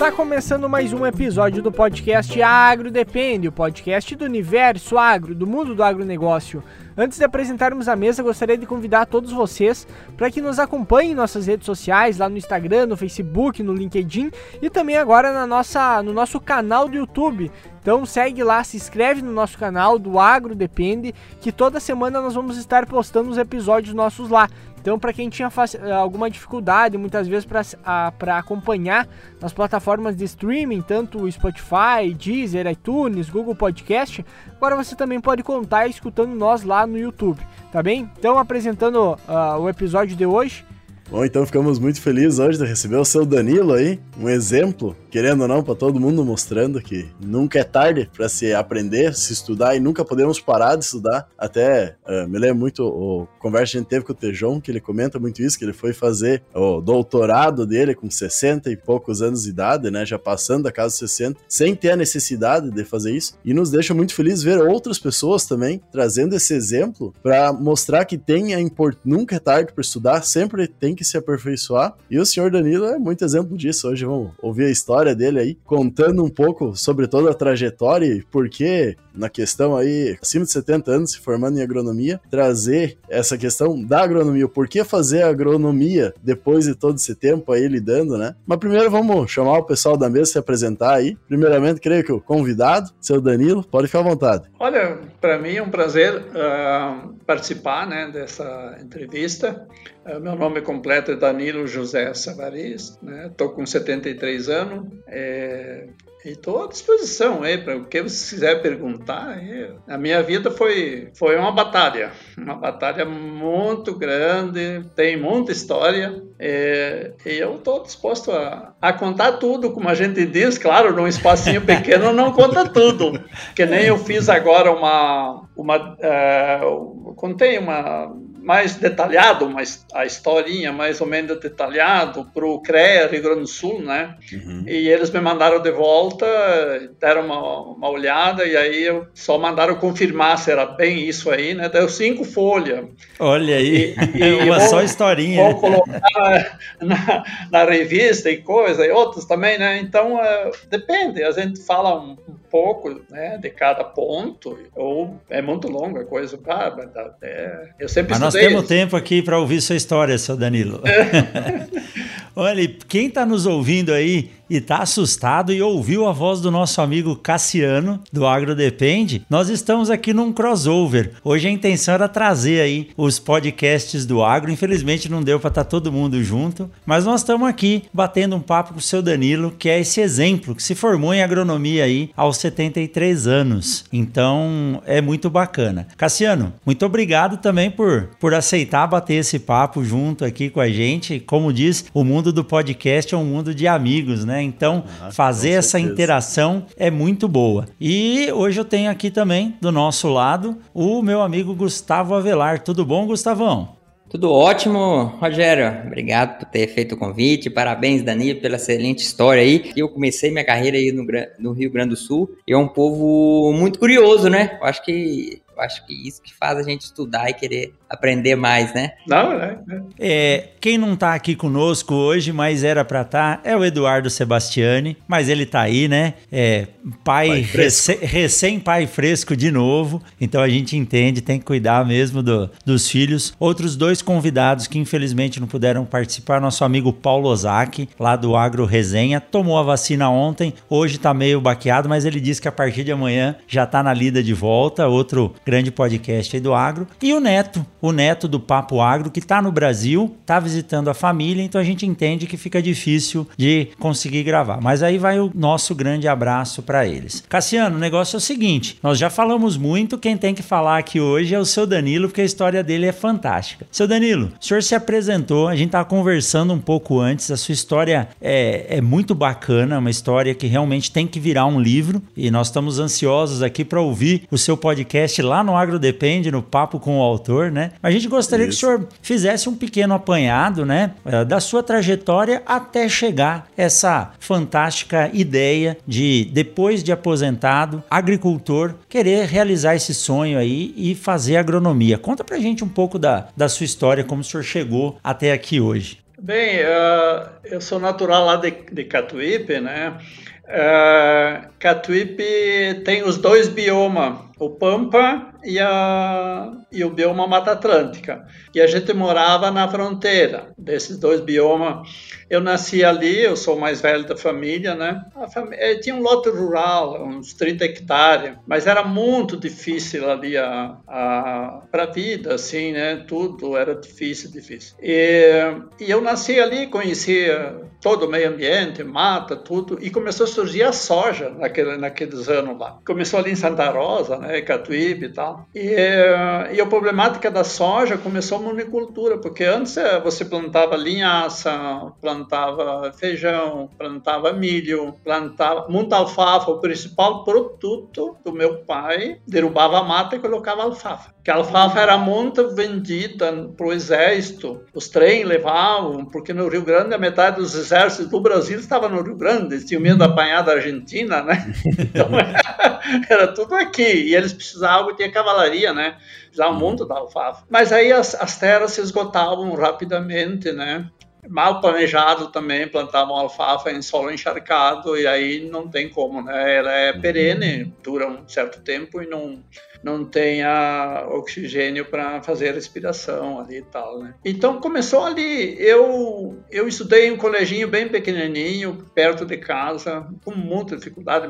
Está começando mais um episódio do podcast Agro Depende, o podcast do universo agro, do mundo do agronegócio. Antes de apresentarmos a mesa, gostaria de convidar todos vocês para que nos acompanhem em nossas redes sociais, lá no Instagram, no Facebook, no LinkedIn e também agora na nossa, no nosso canal do YouTube. Então segue lá, se inscreve no nosso canal do Agro Depende, que toda semana nós vamos estar postando os episódios nossos lá. Então, para quem tinha eh, alguma dificuldade, muitas vezes para acompanhar nas plataformas de streaming, tanto Spotify, Deezer, iTunes, Google Podcast, agora você também pode contar escutando nós lá no YouTube, tá bem? Então, apresentando uh, o episódio de hoje, Bom, então ficamos muito felizes hoje de receber o seu Danilo aí, um exemplo, querendo ou não, para todo mundo, mostrando que nunca é tarde para se aprender, se estudar e nunca podemos parar de estudar. Até uh, me lembro muito o conversa que a gente teve com o Tejon, que ele comenta muito isso, que ele foi fazer o doutorado dele com 60 e poucos anos de idade, né, já passando da casa dos 60, sem ter a necessidade de fazer isso. E nos deixa muito felizes ver outras pessoas também trazendo esse exemplo para mostrar que tem a import... nunca é tarde para estudar, sempre tem que que se aperfeiçoar. E o senhor Danilo é muito exemplo disso. Hoje vamos ouvir a história dele aí, contando um pouco sobre toda a trajetória e por que, na questão aí, acima de 70 anos, se formando em agronomia, trazer essa questão da agronomia. Por que fazer agronomia depois de todo esse tempo aí lidando, né? Mas primeiro vamos chamar o pessoal da mesa se apresentar aí. Primeiramente, creio que o convidado, seu Danilo, pode ficar à vontade. Olha, para mim é um prazer uh, participar né, dessa entrevista. Uh, meu nome completo é Danilo José Savariz, estou né? com 73 anos, é, estou à disposição aí para o que você quiser perguntar. A minha vida foi, foi uma batalha, uma batalha muito grande, tem muita história. É, e eu estou disposto a, a contar tudo, como a gente diz, claro, num espacinho pequeno não conta tudo. Que nem eu fiz agora uma. uma uh, contei uma mais detalhado, mas a historinha mais ou menos detalhado para o CREA Rio Grande do Sul, né? Uhum. E eles me mandaram de volta, deram uma, uma olhada e aí eu só mandaram confirmar se era bem isso aí, né? Deu cinco folhas. Olha aí, e, e uma vou, só historinha. Vou colocar na, na, revista e coisa, e outros também, né? Então, uh, depende, a gente fala um, um pouco né, de cada ponto, ou é muito longa a coisa. Ah, é, eu sempre Mas nós temos tempo aqui para ouvir sua história, seu Danilo. Olha, quem está nos ouvindo aí e está assustado e ouviu a voz do nosso amigo Cassiano, do Agro Depende, nós estamos aqui num crossover. Hoje a intenção era trazer aí os podcasts do Agro. Infelizmente não deu para estar tá todo mundo junto, mas nós estamos aqui batendo um papo com o seu Danilo, que é esse exemplo que se formou em agronomia aí aos 73 anos. Então é muito bacana. Cassiano, muito obrigado também por, por aceitar bater esse papo junto aqui com a gente. Como diz, o mundo do podcast é um mundo de amigos, né? Então, ah, fazer essa interação é muito boa. E hoje eu tenho aqui também, do nosso lado, o meu amigo Gustavo Avelar. Tudo bom, Gustavão? Tudo ótimo, Rogério. Obrigado por ter feito o convite. Parabéns, Danilo, pela excelente história aí. Eu comecei minha carreira aí no, no Rio Grande do Sul. E é um povo muito curioso, né? Eu acho que eu acho que isso que faz a gente estudar e querer aprender mais, né? Não, é. é quem não está aqui conosco hoje, mas era para estar, tá, é o Eduardo Sebastiani, mas ele está aí, né? É pai, pai recém, recém, pai fresco de novo, então a gente entende, tem que cuidar mesmo do, dos filhos. Outros dois convidados que infelizmente não puderam participar, nosso amigo Paulo Ozaki, lá do Agro Resenha, tomou a vacina ontem, hoje está meio baqueado, mas ele disse que a partir de amanhã já está na lida de volta, outro grande podcast aí do Agro, e o Neto, o neto do Papo Agro, que está no Brasil, está visitando a família, então a gente entende que fica difícil de conseguir gravar. Mas aí vai o nosso grande abraço para eles. Cassiano, o negócio é o seguinte: nós já falamos muito, quem tem que falar aqui hoje é o seu Danilo, porque a história dele é fantástica. Seu Danilo, o senhor se apresentou, a gente estava conversando um pouco antes, a sua história é, é muito bacana, uma história que realmente tem que virar um livro e nós estamos ansiosos aqui para ouvir o seu podcast lá no Agro Depende, no Papo com o Autor, né? A gente gostaria Isso. que o senhor fizesse um pequeno apanhado, né, eh, da sua trajetória até chegar essa fantástica ideia de depois de aposentado, agricultor, querer realizar esse sonho aí e fazer agronomia. Conta pra gente um pouco da, da sua história, como o senhor chegou até aqui hoje. Bem, uh, eu sou natural lá de, de Catuípe, né? Uh, Catuípe tem os dois biomas, o Pampa e, a, e o bioma Mata Atlântica. E a gente morava na fronteira desses dois biomas. Eu nasci ali, eu sou o mais velho da família, né? Eh, tinha um lote rural, uns 30 hectares, mas era muito difícil ali a, a, para a vida, assim, né? Tudo era difícil, difícil. E, e eu nasci ali, conhecia todo o meio ambiente, mata, tudo, e começou a surgir a soja naquele, naqueles anos lá. Começou ali em Santa Rosa, né? Catuípe e tal. E, e a problemática da soja começou a monocultura, porque antes eh, você plantava linhaça, plantava feijão, plantava milho, plantava muita alfafa. O principal produto do meu pai derrubava a mata e colocava alfafa. Que a alfafa era muito vendida para o exército. Os trens levavam, porque no Rio Grande a metade dos exércitos do Brasil estava no Rio Grande, eles tinham medo de apanhar da Argentina, né? Então era tudo aqui. E eles precisavam ter cavalaria, né? Já o mundo da alfafa. Mas aí as, as terras se esgotavam rapidamente, né? mal planejado também, plantavam alfafa em solo encharcado e aí não tem como, né? Ela é perene, dura um certo tempo e não não tenha oxigênio para fazer a respiração ali e tal, né? Então começou ali. Eu eu estudei em um coleginho bem pequenininho, perto de casa, com muita dificuldade,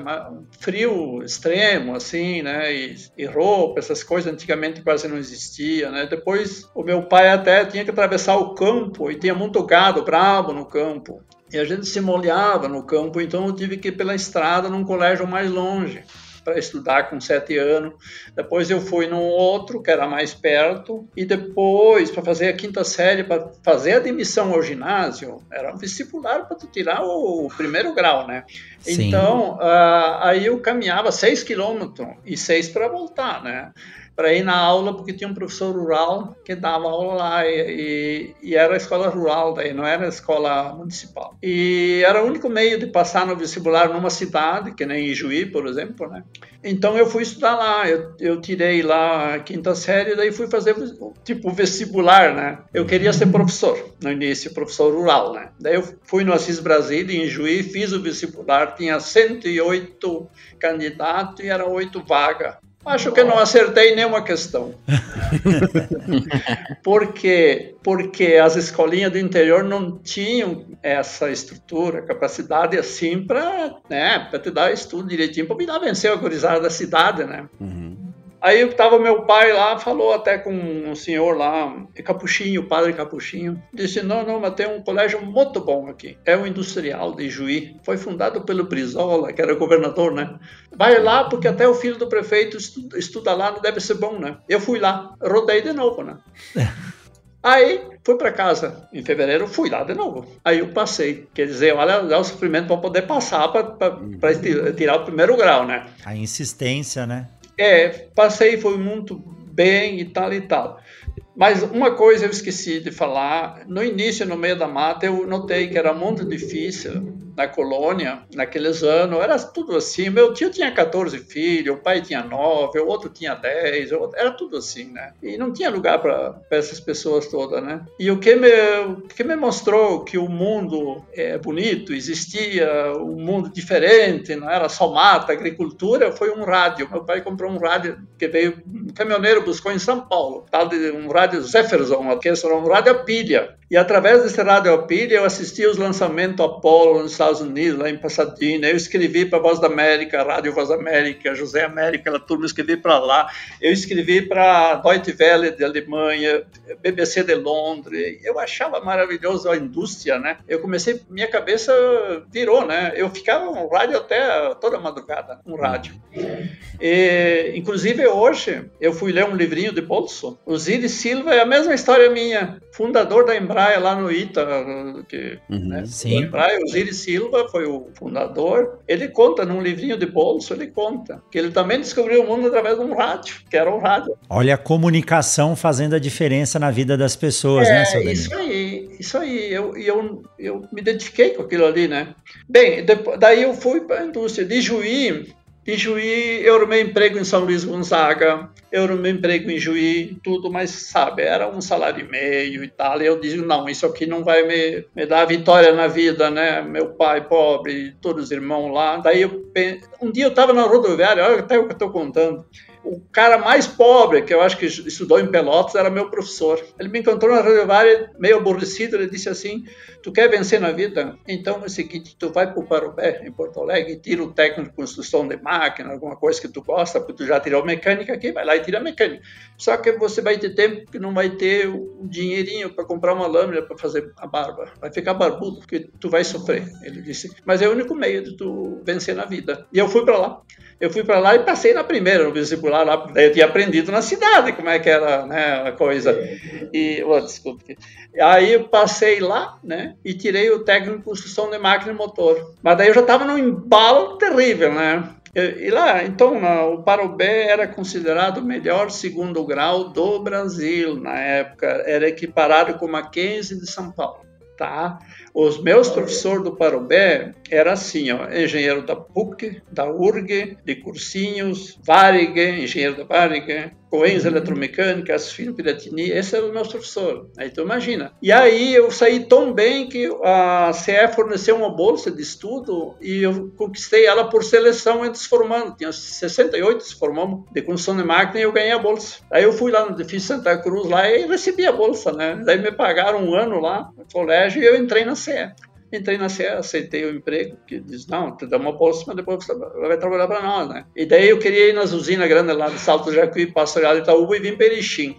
frio extremo assim, né? E, e roupa, essas coisas antigamente quase não existia, né? Depois o meu pai até tinha que atravessar o campo e tinha muito gado bravo no campo. E a gente se molhava no campo, então eu tive que ir pela estrada num colégio mais longe para estudar com sete anos. Depois eu fui num outro que era mais perto e depois para fazer a quinta série, para fazer a admissão ao ginásio, era um vestibular para tirar o primeiro grau, né? Sim. Então uh, aí eu caminhava seis quilômetros e seis para voltar, né? Para ir na aula, porque tinha um professor rural que dava aula lá e, e, e, era escola rural daí, não era escola municipal. E era o único meio de passar no vestibular numa cidade, que nem Ijuí, por exemplo, né? Então eu fui estudar lá, eu, eu tirei lá a quinta série, daí fui fazer tipo vestibular, né? Eu queria ser professor no início, professor rural, né? Daí eu fui no Assis Brasília, em Juí, fiz o vestibular, tinha 108 candidatos e eram oito vagas. Acho que não acertei nenhuma questão. porque porque as escolinhas do interior não tinham essa estrutura, capacidade assim para né, te dar estudo direitinho, para me dar vencer a gurizada da cidade, né? Uhum. Aí estava meu pai lá, falou até com um senhor lá, Capuchinho, padre Capuchinho, disse, não, não, mas tem um colégio muito bom aqui, é o Industrial de Juí, foi fundado pelo Brizola, que era governador, né? Vai lá, porque até o filho do prefeito estuda, estuda lá, não deve ser bom, né? Eu fui lá, rodei de novo, né? Aí fui para casa em fevereiro, fui lá de novo. Aí eu passei, quer dizer, olha, dá o sofrimento para poder passar para tirar o primeiro grau, né? A insistência, né? É, passei, foi muito bem e tal e tal. Mas uma coisa eu esqueci de falar, no início, no meio da mata, eu notei que era muito difícil na colônia, naqueles anos, era tudo assim. Meu tio tinha 14 filhos, o pai tinha 9, o outro tinha 10, era tudo assim, né? E não tinha lugar para essas pessoas todas, né? E o que me, o que me mostrou que o mundo é bonito, existia um mundo diferente, não era só mata, agricultura, foi um rádio. Meu pai comprou um rádio que veio, um caminhoneiro buscou em São Paulo, tal de um rádio Jefferson, que era um rádio a pilha. E através desse rádio pilha eu assisti os lançamentos Apollo nos Estados Unidos, lá em Pasadena. Eu escrevi para Voz da América, Rádio Voz da América, José América, aquela turma, escrevi para lá. Eu escrevi para Deutsche Welle de Alemanha, BBC de Londres. Eu achava maravilhoso a indústria, né? Eu comecei, minha cabeça virou, né? Eu ficava no rádio até toda madrugada, um rádio. E, inclusive hoje eu fui ler um livrinho de bolso. O Ziri Silva é a mesma história minha, fundador da Embraer Embraer lá no ITA, que, uhum, né, sim. o Embraer, o Ziri Silva foi o fundador, ele conta num livrinho de bolso, ele conta que ele também descobriu o mundo através de um rádio, que era um rádio. Olha a comunicação fazendo a diferença na vida das pessoas, é, né, seu Danilo? Isso aí, isso aí, eu, eu, eu me identifiquei com aquilo ali, né? Bem, depois, daí eu fui para a indústria de Juí, Em Juí, eu arrumei emprego em São Luís Gonzaga, eu arrumei emprego em Juí, tudo, mas sabe, era um salário e meio e tal. E eu disse: não, isso aqui não vai me, me dar vitória na vida, né? Meu pai pobre, todos os irmãos lá. Daí eu, um dia eu estava na rodoviária, olha até o que eu estou contando o cara mais pobre, que eu acho que estudou em Pelotas, era meu professor. Ele me encontrou na rodoviária, meio aborrecido, ele disse assim, tu quer vencer na vida? Então é o seguinte, tu vai para o Parobé, em Porto Alegre, tira o técnico de construção de máquina, alguma coisa que tu gosta, porque tu já tirou mecânica aqui, vai lá e tira mecânica. Só que você vai ter tempo que não vai ter o dinheirinho para comprar uma lâmina para fazer a barba. Vai ficar barbudo, porque tu vai sofrer. Ele disse, mas é o único meio de tu vencer na vida. E eu fui para lá eu fui para lá e passei na primeira, no vestibular lá, daí eu tinha aprendido na cidade como é que era né, a coisa. E, oh, desculpe. Aí eu passei lá, né, e tirei o técnico de construção de máquina e motor. Mas daí eu já estava num embalo terrível, né? E lá, então, o Parobé era considerado o melhor segundo grau do Brasil na época, era equiparado com o Mackenzie de São Paulo, tá? Os meus professores do Parobé era assim, ó, engenheiro da PUC, da URG, de cursinhos, Varig, engenheiro da Varig, Coens uhum. Eletromecânica, Asfino Piratini, esse era o meu professor. Aí tu imagina. E aí eu saí tão bem que a CE forneceu uma bolsa de estudo e eu conquistei ela por seleção entre os formandos. Tinha 68 se formamos de construção de máquina e eu ganhei a bolsa. Aí eu fui lá no edifício Santa Cruz lá e recebi a bolsa, né? Daí me pagaram um ano lá no colégio e eu entrei na CE. Entrei na CE, aceitei o emprego, que diz, não, te dá uma bolsa, mas depois você vai trabalhar para nós, né? E daí eu queria ir nas usinas grandes lá de Salto Jacuí, Pastoral Itaúba e vim para Erechim.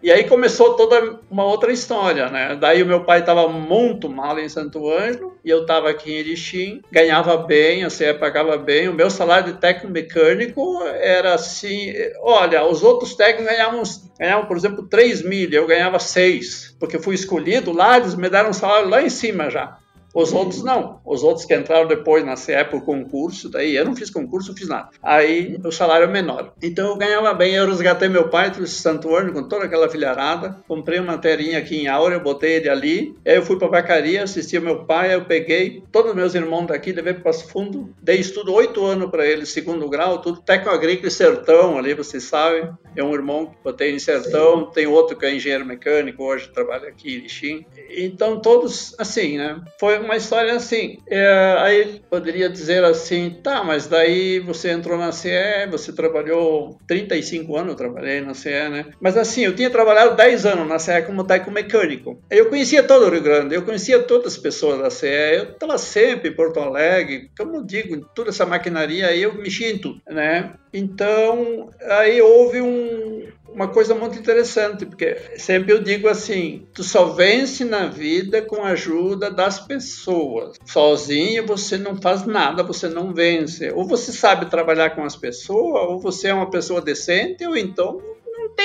E aí começou toda uma outra história, né? Daí o meu pai estava muito mal em Santo Ângelo e eu estava aqui em Erechim, ganhava bem, a CE pagava bem. O meu salário de técnico mecânico era assim, olha, os outros técnicos ganhavam, ganhavam por exemplo, 3 mil, eu ganhava 6, porque fui escolhido lá, eles me deram um salário lá em cima já. Os outros não. Os outros que entraram depois na CE por concurso, daí eu não fiz concurso, não fiz nada. Aí o salário é menor. Então eu ganhava bem, eu resgatei meu pai, trouxe Santo Ângelo com toda aquela filharada, comprei uma terrinha aqui em Áurea, botei ele ali, aí eu fui para Vacaria, assisti meu pai, eu peguei todos os meus irmãos daqui, levei para Passo Fundo, dei estudo oito anos para eles, segundo grau, tudo técnico agrícola e sertão ali, vocês sabem. É um irmão que botei em sertão, Sim. tem outro que é engenheiro mecânico, hoje trabalha aqui em Lixim. Então todos, assim, né? Foi uma história assim. É, aí poderia dizer assim, tá, mas daí você entrou na CE, você trabalhou 35 anos, eu trabalhei na CE, né? Mas assim, eu tinha trabalhado 10 anos na CE como técnico mecânico. Eu conhecia todo o Rio Grande, eu conhecia todas as pessoas da CE, eu estava sempre em Porto Alegre, como digo, toda essa maquinaria aí, eu mexia em tudo, né? Então, aí houve um, uma coisa muito interessante, porque sempre eu digo assim: tu só vence na vida com a ajuda das pessoas. Sozinho você não faz nada, você não vence. Ou você sabe trabalhar com as pessoas, ou você é uma pessoa decente, ou então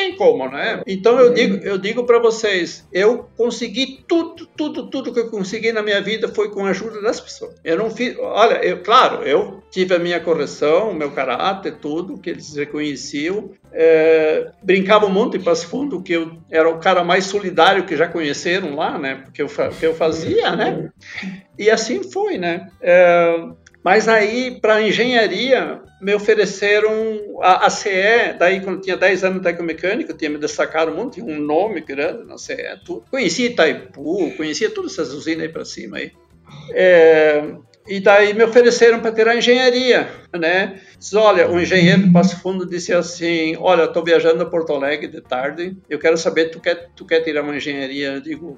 tem como, né? Então eu digo, eu digo para vocês, eu consegui tudo, tudo, tudo que eu consegui na minha vida foi com a ajuda das pessoas. Eu não fiz, olha, eu, claro, eu tive a minha correção, o meu caráter, tudo que eles reconheciam. É, brincava muito em Passo Fundo que eu era o cara mais solidário que já conheceram lá, né? Porque eu, que eu fazia, né? E assim foi, né? É, mas aí, para engenharia, me ofereceram a, a, CE, daí quando tinha 10 anos de tecnomecânica, tinha me destacado muito, tinha um nome grande na CE, tudo. Conhecia Itaipu, conhecia todas essas usinas aí para cima aí. É, e daí me ofereceram para tirar engenharia, né? Diz, olha, o engenheiro do Passo Fundo disse assim, olha, estou viajando a Porto Alegre de tarde, eu quero saber, tu quer, tu quer tirar uma engenharia? Eu digo,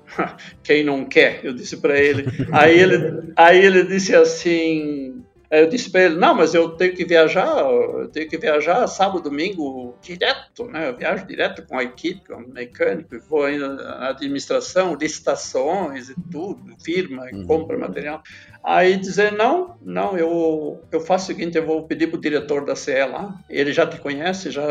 quem não quer? Eu disse para ele. Aí ele, aí ele disse assim, eu disse para ele, não, mas eu tenho que viajar, eu tenho que viajar sábado, domingo direto, né? Eu viajo direto com a equipe, com o mecânico, vou ainda na administração, licitações e tudo, firma, uhum. compra material. Aí dizer, não, não, eu, eu faço o seguinte, eu vou pedir para o diretor da CE lá, ele já te conhece, já,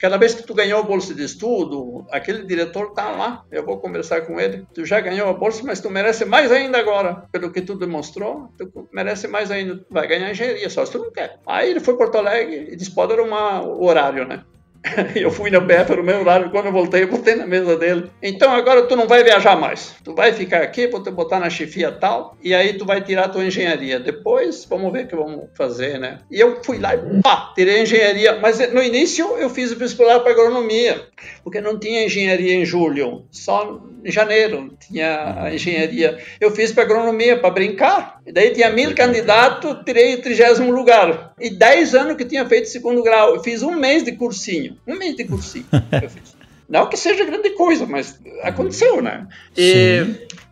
cada vez que tu ganhou a bolsa de estudo, aquele diretor tá lá, eu vou conversar com ele, tu já ganhou a bolsa, mas tu merece mais ainda agora, pelo que tu demonstrou, tu merece mais ainda, vai ganhar engenharia, só se tu não quer. Aí ele foi para Porto Alegre e disse, pode arrumar o horário, né? Eu fui na BF no meu horário, quando eu voltei, eu botei na mesa dele. Então agora tu não vai viajar mais. Tu vai ficar aqui, vou te botar na chefia tal, e aí tu vai tirar tua engenharia. Depois, vamos ver o que vamos fazer, né? E eu fui lá e pá, tirei engenharia. Mas no início eu fiz o vestibular para agronomia, porque não tinha engenharia em julho, só em janeiro tinha a engenharia. Eu fiz para agronomia para brincar. E daí tinha mil candidatos, tirei o trigésimo lugar. E dez anos que tinha feito segundo grau. Eu fiz um mês de cursinho. Um mês de cursinho eu fiz. Não que seja grande coisa, mas aconteceu, né? E,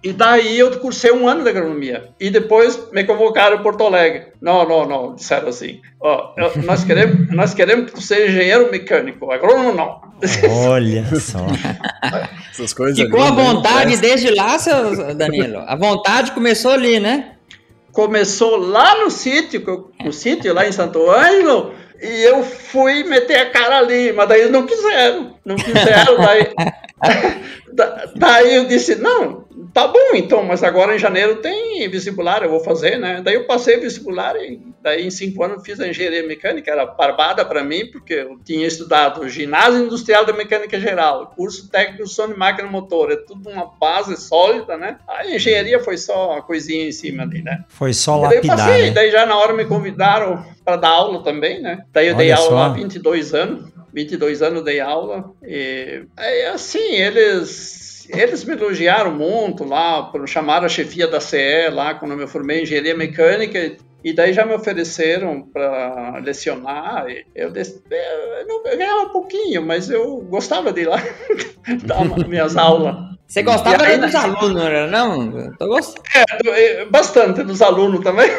e daí eu cursei um ano de agronomia. E depois me convocaram em Porto Alegre. Não, não, não, disseram assim. Ó, nós, queremos, nós queremos que você seja engenheiro mecânico, agrônomo não. Olha só. Essas coisas Ficou a vontade desde lá, seu Danilo? A vontade começou ali, né? Começou lá no sítio, no sítio lá em Santo Ângelo, e eu fui meter a cara ali, mas daí eles não quiseram. Não quiseram, daí, daí eu disse, não, tá bom então, mas agora em janeiro tem vestibular, eu vou fazer, né? Daí eu passei vestibular e daí em cinco anos fiz a engenharia mecânica, era barbada para mim, porque eu tinha estudado ginásio industrial da mecânica geral, curso técnico som de máquina motor, é tudo uma base sólida, né? A engenharia foi só uma coisinha em cima ali, né? Foi só lapidar, daí eu passei, né? daí já na hora me convidaram para dar aula também, né? Daí eu Olha dei aula há 22 anos, 22 anos dei aula e aí assim, eles eles me elogiaram muito lá, chamaram a chefia da CE lá, quando eu me formei em engenharia mecânica, e daí já me ofereceram para lecionar. Eu, eu, eu ganhava um pouquinho, mas eu gostava de ir lá dar minhas aulas. Você gostava aí, dos alunos, não era não? Tô gostando. É, bastante dos alunos também.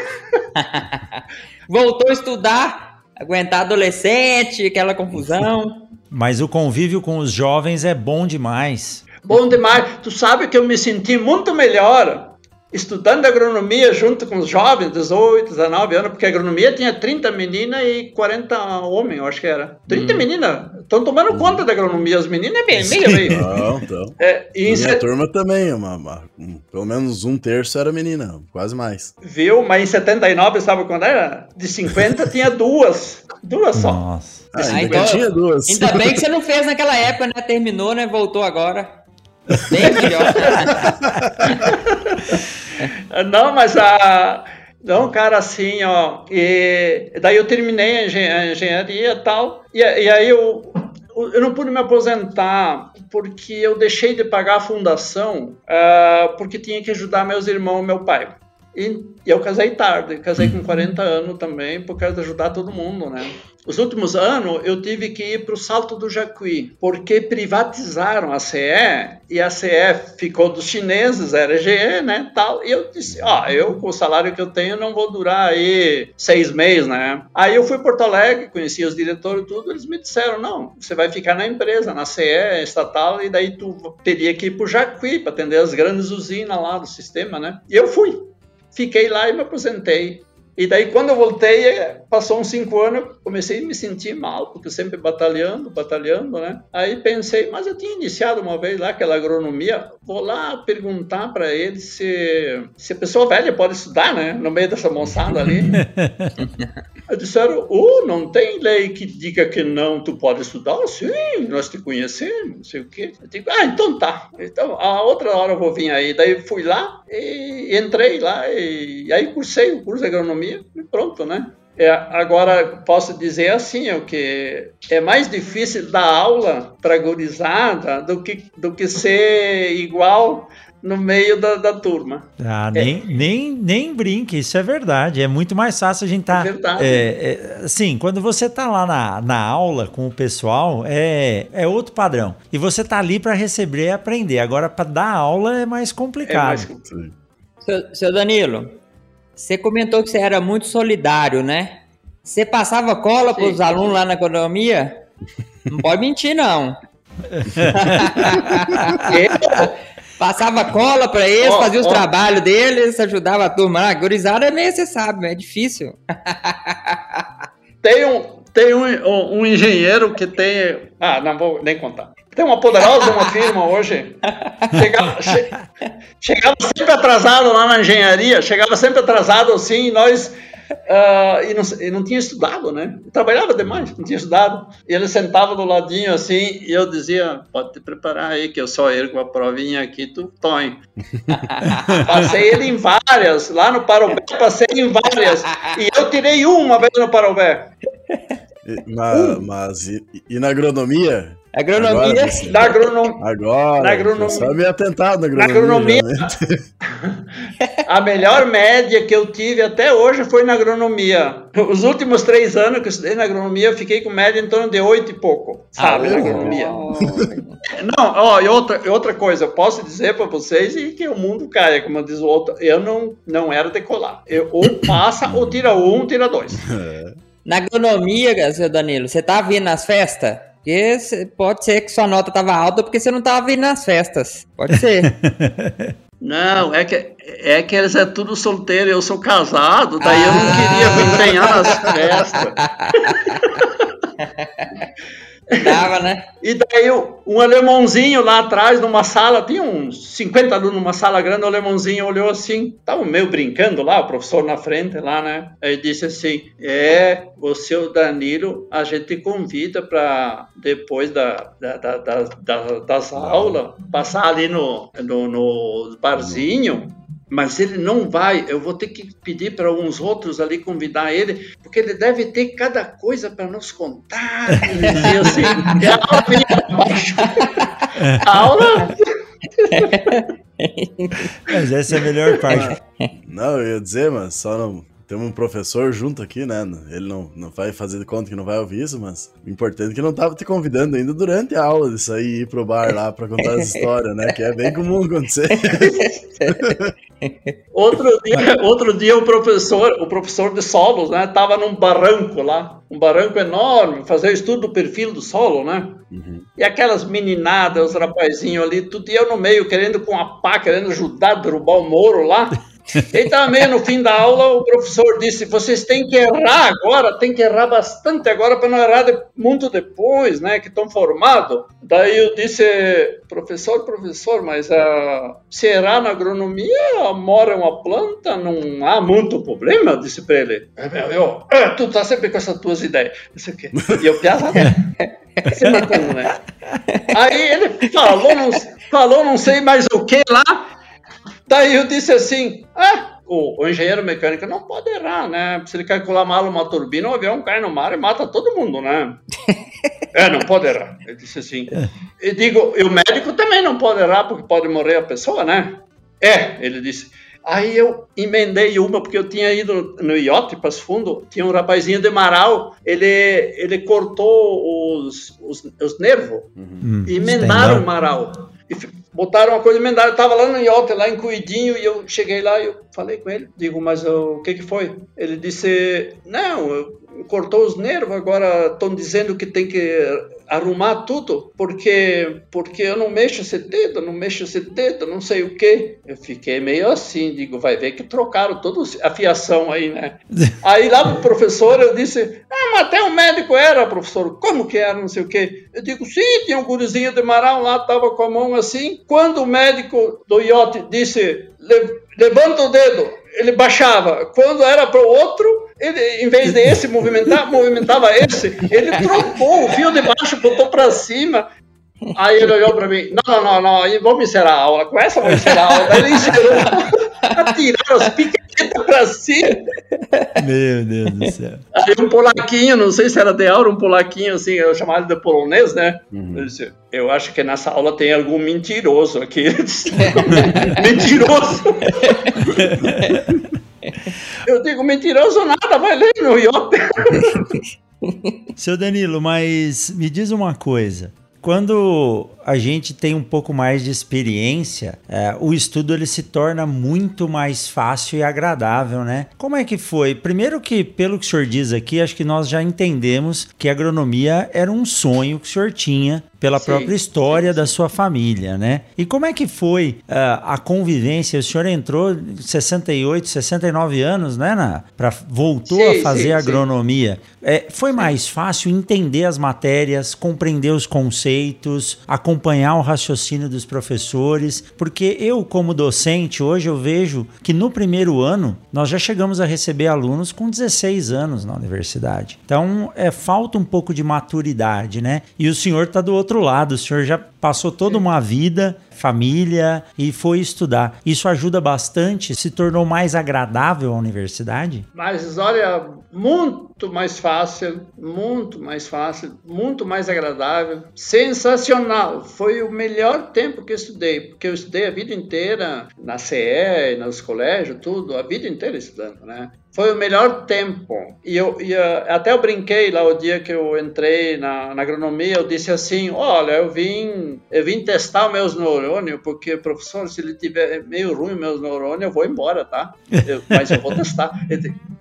Voltou a estudar, aguentar adolescente, aquela confusão. Mas o convívio com os jovens é bom demais. Bom demais. Tu sabe que eu me senti muito melhor estudando agronomia junto com os jovens, 18, 19 anos, porque a agronomia tinha 30 meninas e 40 homens, eu acho que era. 30 hum. meninas. Estão tomando hum. conta da agronomia. As meninas é bem, meio, meio. Não, então. É, e minha set... turma também, uma, uma, um, pelo menos um terço era menina, quase mais. Viu? Mas em 79, sabe quando era? De 50 tinha duas. Duas só. Nossa. Ah, ainda, então, tinha duas. Ainda bem que você não fez naquela época, né? Terminou, né? Voltou agora. Bem melhor. Não, mas a. Não, cara, assim, ó. E daí eu terminei a engenharia e tal. E, e aí eu, eu não pude me aposentar porque eu deixei de pagar a fundação uh, porque tinha que ajudar meus irmãos e meu pai. E, e eu casei tarde, casei com 40 anos também, por causa de ajudar todo mundo, né? Os últimos anos eu tive que ir para o Salto do Jacuí, porque privatizaram a CE e a CE ficou dos chineses, era GE, né, tal. E eu disse, ó, ah, eu com o salário que eu tenho não vou durar aí seis meses, né. Aí eu fui a Porto Alegre, conheci os diretores tudo, eles me disseram, não, você vai ficar na empresa, na CE estatal, e daí tu teria que ir para o Jacuí para atender as grandes usinas lá do sistema, né. E eu fui. Fiquei lá e me aposentei. E daí, quando eu voltei, é, passou uns cinco anos, comecei a me sentir mal, porque sempre batalhando, batalhando, né? Aí pensei, mas eu tinha iniciado uma vez lá aquela agronomia, vou lá perguntar para ele se, se a pessoa velha pode estudar, né? No meio dessa moçada ali. Disseram, oh, não tem lei que diga que não, tu pode estudar? Sim, nós te conhecemos, não sei o quê. Eu digo, ah, então tá. Então, a outra hora eu vou vir aí. Daí fui lá e entrei lá e, e aí cursei o curso de agronomia e pronto, né? É, agora, posso dizer assim, o que é mais difícil dar aula para gurizada do que, do que ser igual no meio da, da turma. Ah, nem, é. nem, nem brinque, isso é verdade. É muito mais fácil a gente estar. Tá, é verdade. É, é, assim, quando você está lá na, na aula com o pessoal, é, é outro padrão. E você está ali para receber e aprender. Agora, para dar aula é mais complicado. É mais... Seu, seu Danilo, você comentou que você era muito solidário, né? Você passava cola para os alunos lá na economia? Não pode mentir, não. Passava cola para eles, oh, fazia os oh. trabalhos deles, ajudava a turma. Ah, gurizada é meio, você sabe, é difícil. tem um, tem um, um, engenheiro que tem. Ah, não vou nem contar. Tem uma poderosa uma firma hoje. Chegava, che, chegava, sempre atrasado lá na engenharia, chegava sempre atrasado assim, e nós Uh, e, não, e não tinha estudado, né? trabalhava demais, não tinha estudado. E ele sentava do ladinho assim, e eu dizia: pode te preparar aí, que eu só ergo a provinha aqui, tu põe. passei ele em várias, lá no Parobé, passei em várias. E eu tirei uma vez no Parobé. Mas, mas e, e na agronomia? Agronomia. Agora, agronomia. Agora. Na agronomia. Só me atentado na agronomia. Na agronomia. a melhor média que eu tive até hoje foi na agronomia. Os últimos três anos que eu estudei na agronomia, eu fiquei com média em torno de oito e pouco, sabe, ah, na agronomia. Não, ó, e outra, outra coisa, eu posso dizer para vocês e que o mundo caia, como diz o outro, eu não, não era decolar. Eu, ou passa, ou tira um, tira dois. Na agronomia, seu Danilo, você tá vindo nas festas? Porque pode ser que sua nota tava alta porque você não tava vindo nas festas. Pode ser. Não, é que, é que eles é tudo solteiro, eu sou casado, daí ah. eu não queria me empenhar nas festas. Dava, né? E daí um alemãozinho lá atrás, numa sala, tinha uns 50 alunos numa sala grande, o alemãozinho olhou assim, tava meio brincando lá, o professor na frente lá, né? Aí disse assim: É, o Danilo, a gente convida para depois da, da, da, da, das aulas, passar ali no, no, no barzinho mas ele não vai. Eu vou ter que pedir para uns outros ali convidar ele, porque ele deve ter cada coisa para nos contar. Dizia assim: é a aula vinha abaixo. A aula. Mas essa é a melhor parte. Não, eu ia dizer, mas só não temos um professor junto aqui, né? Ele não, não vai fazer de conta que não vai ouvir isso, mas o importante é que não tava te convidando ainda durante a aula de sair e ir pro bar lá para contar as histórias, né? Que é bem comum acontecer. outro dia, outro dia o professor, o professor de solos, né, tava num barranco lá, um barranco enorme, fazer o estudo do perfil do solo, né? Uhum. E aquelas meninadas, os rapazinhos ali, tudo e eu no meio, querendo com a pá, querendo ajudar a derrubar o Moro lá. E também no fim da aula o professor disse: vocês têm que errar agora, tem que errar bastante agora para não errar de, muito depois, né? Que estão formados. Daí eu disse: professor, professor, mas uh, se errar na agronomia, mora uma planta, não há muito problema. Eu disse para ele: eu, ah, tu tá sempre com essas tuas ideias. E eu piazava. se matando, né? Aí ele falou, não, falou não sei mais o que lá. Daí eu disse assim: ah, o, o, engenheiro mecânico não pode errar, né? Se ele calcular mal uma turbina, o avião cai no mar e mata todo mundo, né? é, não pode errar. Ele disse assim. E digo, e o médico também não pode errar, porque pode morrer a pessoa, né? É, ele disse. Aí eu emendei uma, porque eu tinha ido no iote, para fundo, tinha um rapazinho de Marau, ele, ele cortou os, os, os nervos, uhum. e emendaram o Marau. E botaram uma coisa emendada. Eu tava lá no iote, lá em Cuidinho, e eu cheguei lá e eu falei com ele. Digo, mas o que que foi? Ele disse, não, cortou os nervos, agora estão dizendo que tem que arrumar tudo, porque porque eu não mexo esse dedo, não mexo esse dedo, não sei o que. Eu fiquei meio assim, digo, vai ver que trocaram toda a fiação aí, né? aí lá pro professor eu disse, ah, mas até o médico era, professor, como que era, não sei o que. Eu digo, sim, tinha um gurizinho de marão lá, tava com a mão assim. Quando o médico do iote disse, levanta o dedo, ele baixava. Quando era para o outro, ele, em vez de esse movimentar, movimentava esse. Ele trocou o fio de baixo, botou para cima. Aí ele olhou para mim, não, não, não, não, vamos encerrar a aula, com essa vamos encerrar a aula. Ele encerrou a tirar as piquetas para cima. Meu Deus do céu. Aí um polaquinho, não sei se era de aula, um polaquinho assim, eu chamava ele de polonês, né? Uhum. Eu, disse, eu acho que nessa aula tem algum mentiroso aqui. mentiroso! eu digo, mentiroso nada, vai ler no IOP. Seu Danilo, mas me diz uma coisa. Quando a gente tem um pouco mais de experiência, é, o estudo ele se torna muito mais fácil e agradável, né? Como é que foi? Primeiro que, pelo que o senhor diz aqui, acho que nós já entendemos que a agronomia era um sonho que o senhor tinha pela sim, própria história sim, sim. da sua família, né? E como é que foi uh, a convivência? O senhor entrou 68, 69 anos, né, na, pra, voltou a fazer agronomia. É, foi mais fácil entender as matérias, compreender os conceitos, acompanhar acompanhar o raciocínio dos professores, porque eu, como docente, hoje eu vejo que no primeiro ano nós já chegamos a receber alunos com 16 anos na universidade. Então, é falta um pouco de maturidade, né? E o senhor está do outro lado, o senhor já passou toda uma vida família e foi estudar. Isso ajuda bastante? Se tornou mais agradável a universidade? Mas olha, muito mais fácil, muito mais fácil, muito mais agradável, sensacional. Foi o melhor tempo que estudei, porque eu estudei a vida inteira na CE, nos colégios, tudo, a vida inteira estudando, né? Foi o melhor tempo. E eu, e, uh, até eu brinquei lá o dia que eu entrei na, na agronomia, eu disse assim, olha, eu vim, eu vim testar meus neurônios, porque, professor, se ele tiver meio ruim meus neurônios, eu vou embora, tá? Eu, mas eu vou testar.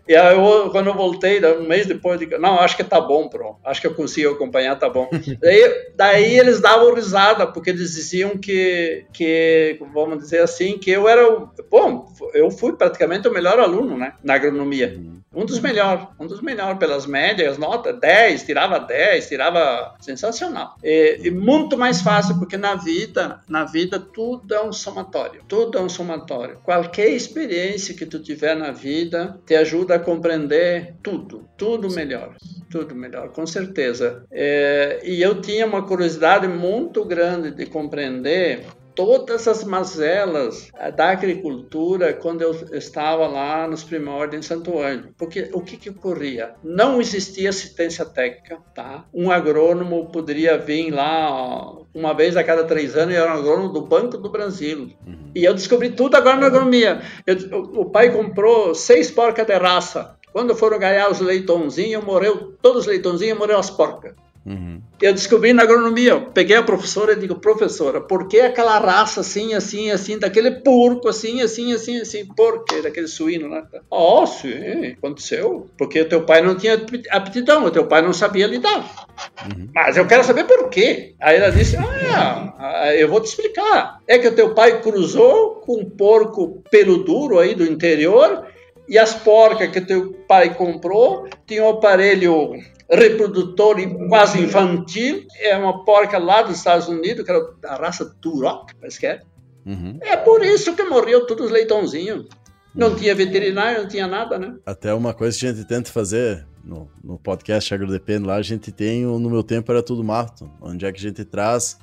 E aí, eu, quando eu voltei, um mês depois, digo, não, acho que tá bom, pronto. Acho que eu consigo acompanhar, tá bom. daí, daí eles davam risada, porque eles diziam que, que, vamos dizer assim, que eu era, bom, eu fui praticamente o melhor aluno, né, na agronomia agronomia. Um dos melhores, um dos melhores pelas médias, nota 10, tirava 10, tirava sensacional. E, e, muito mais fácil, porque na vida, na vida tudo é um somatório, tudo é um somatório. Qualquer experiência que tu tiver na vida te ajuda a compreender tudo, tudo melhor, tudo melhor, com certeza. É, e eu tinha uma curiosidade muito grande de compreender todas as mazelas eh, da agricultura quando eu estava lá nos primórdios em Santo Ângelo. Porque o que, que ocorria? Não existia assistência técnica, tá? Um agrônomo poderia vir lá uma vez a cada três anos e era um agrônomo do Banco do Brasil. Uhum. E eu descobri tudo agora na agronomia. Eu, o, o pai comprou seis porcas de raça. Quando foram ganhar os leitãozinhos, morreu todos os leitãozinhos, morreu as porcas. Uhum. Eu descobri na agronomia, peguei a professora e digo, professora, por que aquela raça assim, assim, assim, daquele porco assim, assim, assim, assim, por quê? Daquele suíno, né? Oh, sim, aconteceu. Porque teu pai não tinha aptidão, teu pai não sabia lidar. Uhum. Mas eu quero saber por quê. Aí ela disse, ah, eu vou te explicar. É que o teu pai cruzou com um porco pelo duro aí do interior e as porcas que teu pai comprou tinham um aparelho reprodutor quase infantil. É uma porca lá dos Estados Unidos, que era da raça Turok, parece que é. Uhum. É por isso que morreu todos os leitãozinhos. Não tinha veterinário, não tinha nada, né? Até uma coisa que a gente tenta fazer no, no podcast AgroDepende, lá a gente tem o No Meu Tempo Era Tudo Mato, onde é que a gente traz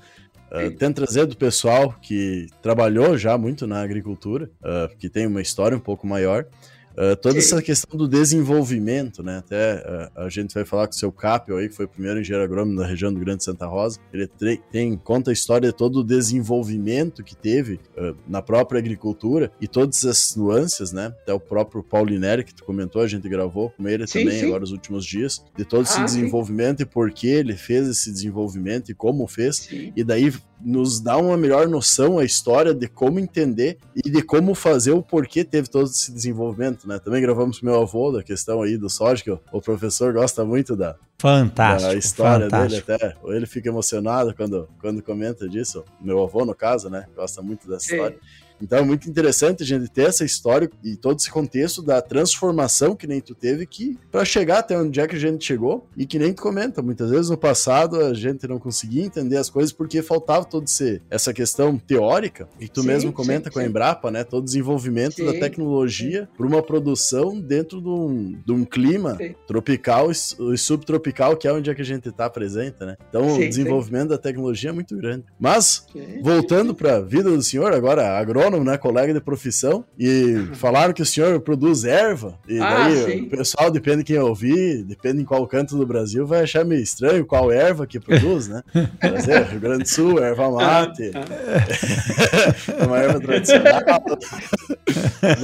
Uh, tenta trazer do pessoal que trabalhou já muito na agricultura, uh, que tem uma história um pouco maior, Uh, toda essa questão do desenvolvimento, né? Até uh, a gente vai falar com o seu Capio aí, que foi o primeiro engenheiro agrônomo da região do Grande Santa Rosa. Ele tem, conta a história de todo o desenvolvimento que teve uh, na própria agricultura e todas essas nuances, né? Até o próprio Paulineri, que tu comentou, a gente gravou com ele sim, também sim. agora nos últimos dias, de todo esse ah, desenvolvimento sim. e por que ele fez esse desenvolvimento e como fez. E daí nos dá uma melhor noção a história de como entender e de como fazer o porquê teve todo esse desenvolvimento, né? Também gravamos com meu avô da questão aí do soja, que o, professor gosta muito da, fantástico, da história fantástico. dele até. Ele fica emocionado quando, quando comenta disso. Meu avô, no caso, né? Gosta muito dessa Sim. história. Então é muito interessante a gente ter essa história e todo esse contexto da transformação que nem tu teve que para chegar até onde é que a gente chegou e que nem tu comenta, muitas vezes no passado a gente não conseguia entender as coisas porque faltava toda essa questão teórica. E tu sim, mesmo comenta sim, com a Embrapa, né, todo o desenvolvimento sim, da tecnologia para uma produção dentro de um, de um clima tropical e subtropical que é onde é que a gente está presente, né? Então o desenvolvimento da tecnologia é muito grande. Mas voltando para a vida do senhor agora agrônomo agrônomo, né? Colega de profissão. E falaram que o senhor produz erva. E ah, daí sim. o pessoal, depende de quem ouvir, depende em qual canto do Brasil, vai achar meio estranho qual erva que produz, né? Mas é, Rio Grande do Sul, erva mate. é uma erva tradicional.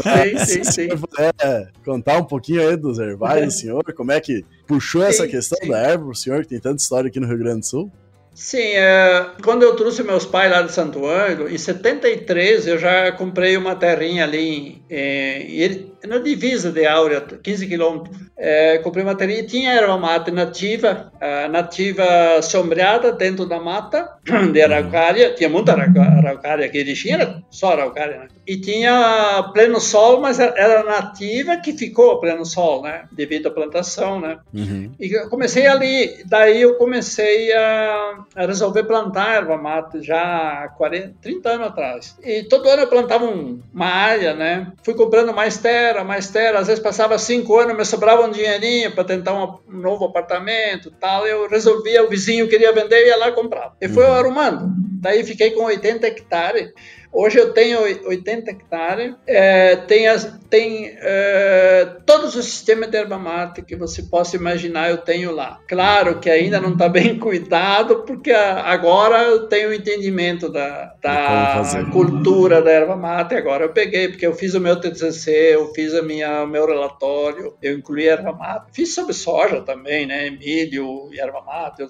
Mas, sim, sim, sim. puder contar um pouquinho aí dos herbais do senhor, como é que puxou essa questão sim. da erva o senhor, que tem tanta história aqui no Rio Grande do Sul? Sim, é, quando eu trouxe meus pais lá de Santo Ângelo, em 73 eu já comprei uma terrinha ali, é, e ele, na divisa de Áurea, 15 quilômetros. É, comprei uma terrinha, tinha erva mate nativa, nativa sombreada dentro da mata de araucária, tinha muita araucária aqui de China, só araucária, né? E tinha pleno sol, mas era nativa que ficou pleno sol, né? Devido à plantação, né? Uhum. E comecei ali, daí eu comecei a, resolver plantar erva mate já há 40, 30 anos atrás. E todo ano eu plantava um, uma área, né? Fui comprando mais terra, mais terra, às vezes passava cinco anos, me sobrava um dinheirinho para tentar um, novo apartamento, tal. Eu resolvia, o vizinho queria vender, eu ia lá comprar. E foi uhum. arrumando. Daí fiquei com 80 hectares Hoje eu tenho 80 hectares, é, tem, as, tem é, todos os sistemas de erva mate que você possa imaginar, eu tenho lá. Claro que ainda não está bem cuidado, porque agora eu tenho o entendimento da, da cultura da erva mate. Agora eu peguei, porque eu fiz o meu TCC, eu fiz a minha, o meu relatório, eu incluí erva mate. Fiz sobre soja também, né? Milho, erva mate.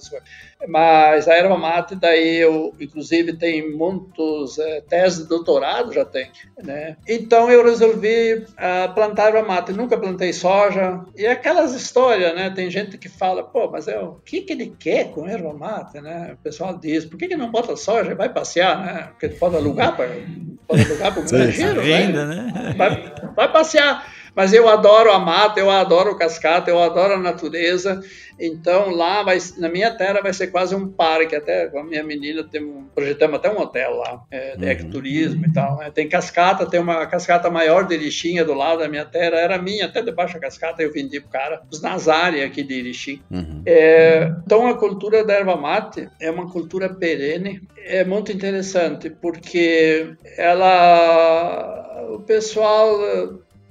Mas a erva mate, daí eu, inclusive, tem muitos é, tese de doutorado, já tem, né? Então eu resolvi uh, plantar erva mate. Nunca plantei soja. E aquelas histórias, né? Tem gente que fala, pô, mas é, o que, que ele quer com erva mate, né? O pessoal diz, por que, que não bota soja? Vai passear, né? Porque pode alugar para pode alugar para o granjeiro, né? né? Vai, vai passear. Mas eu adoro a mata, eu adoro o cascata, eu adoro a natureza. Então lá vai, na minha terra vai ser quase um parque. Até com a minha menina tem projetamos até um hotel lá, é, de uhum. ecoturismo e tal. Né? Tem cascata, tem uma cascata maior de Erechim do lado da minha terra. Era minha, até debaixo da cascata eu vendi pro cara. Os Nazari aqui de Erechim. Uhum. É, então a cultura da erva mate é uma cultura perene. É muito interessante porque ela, o pessoal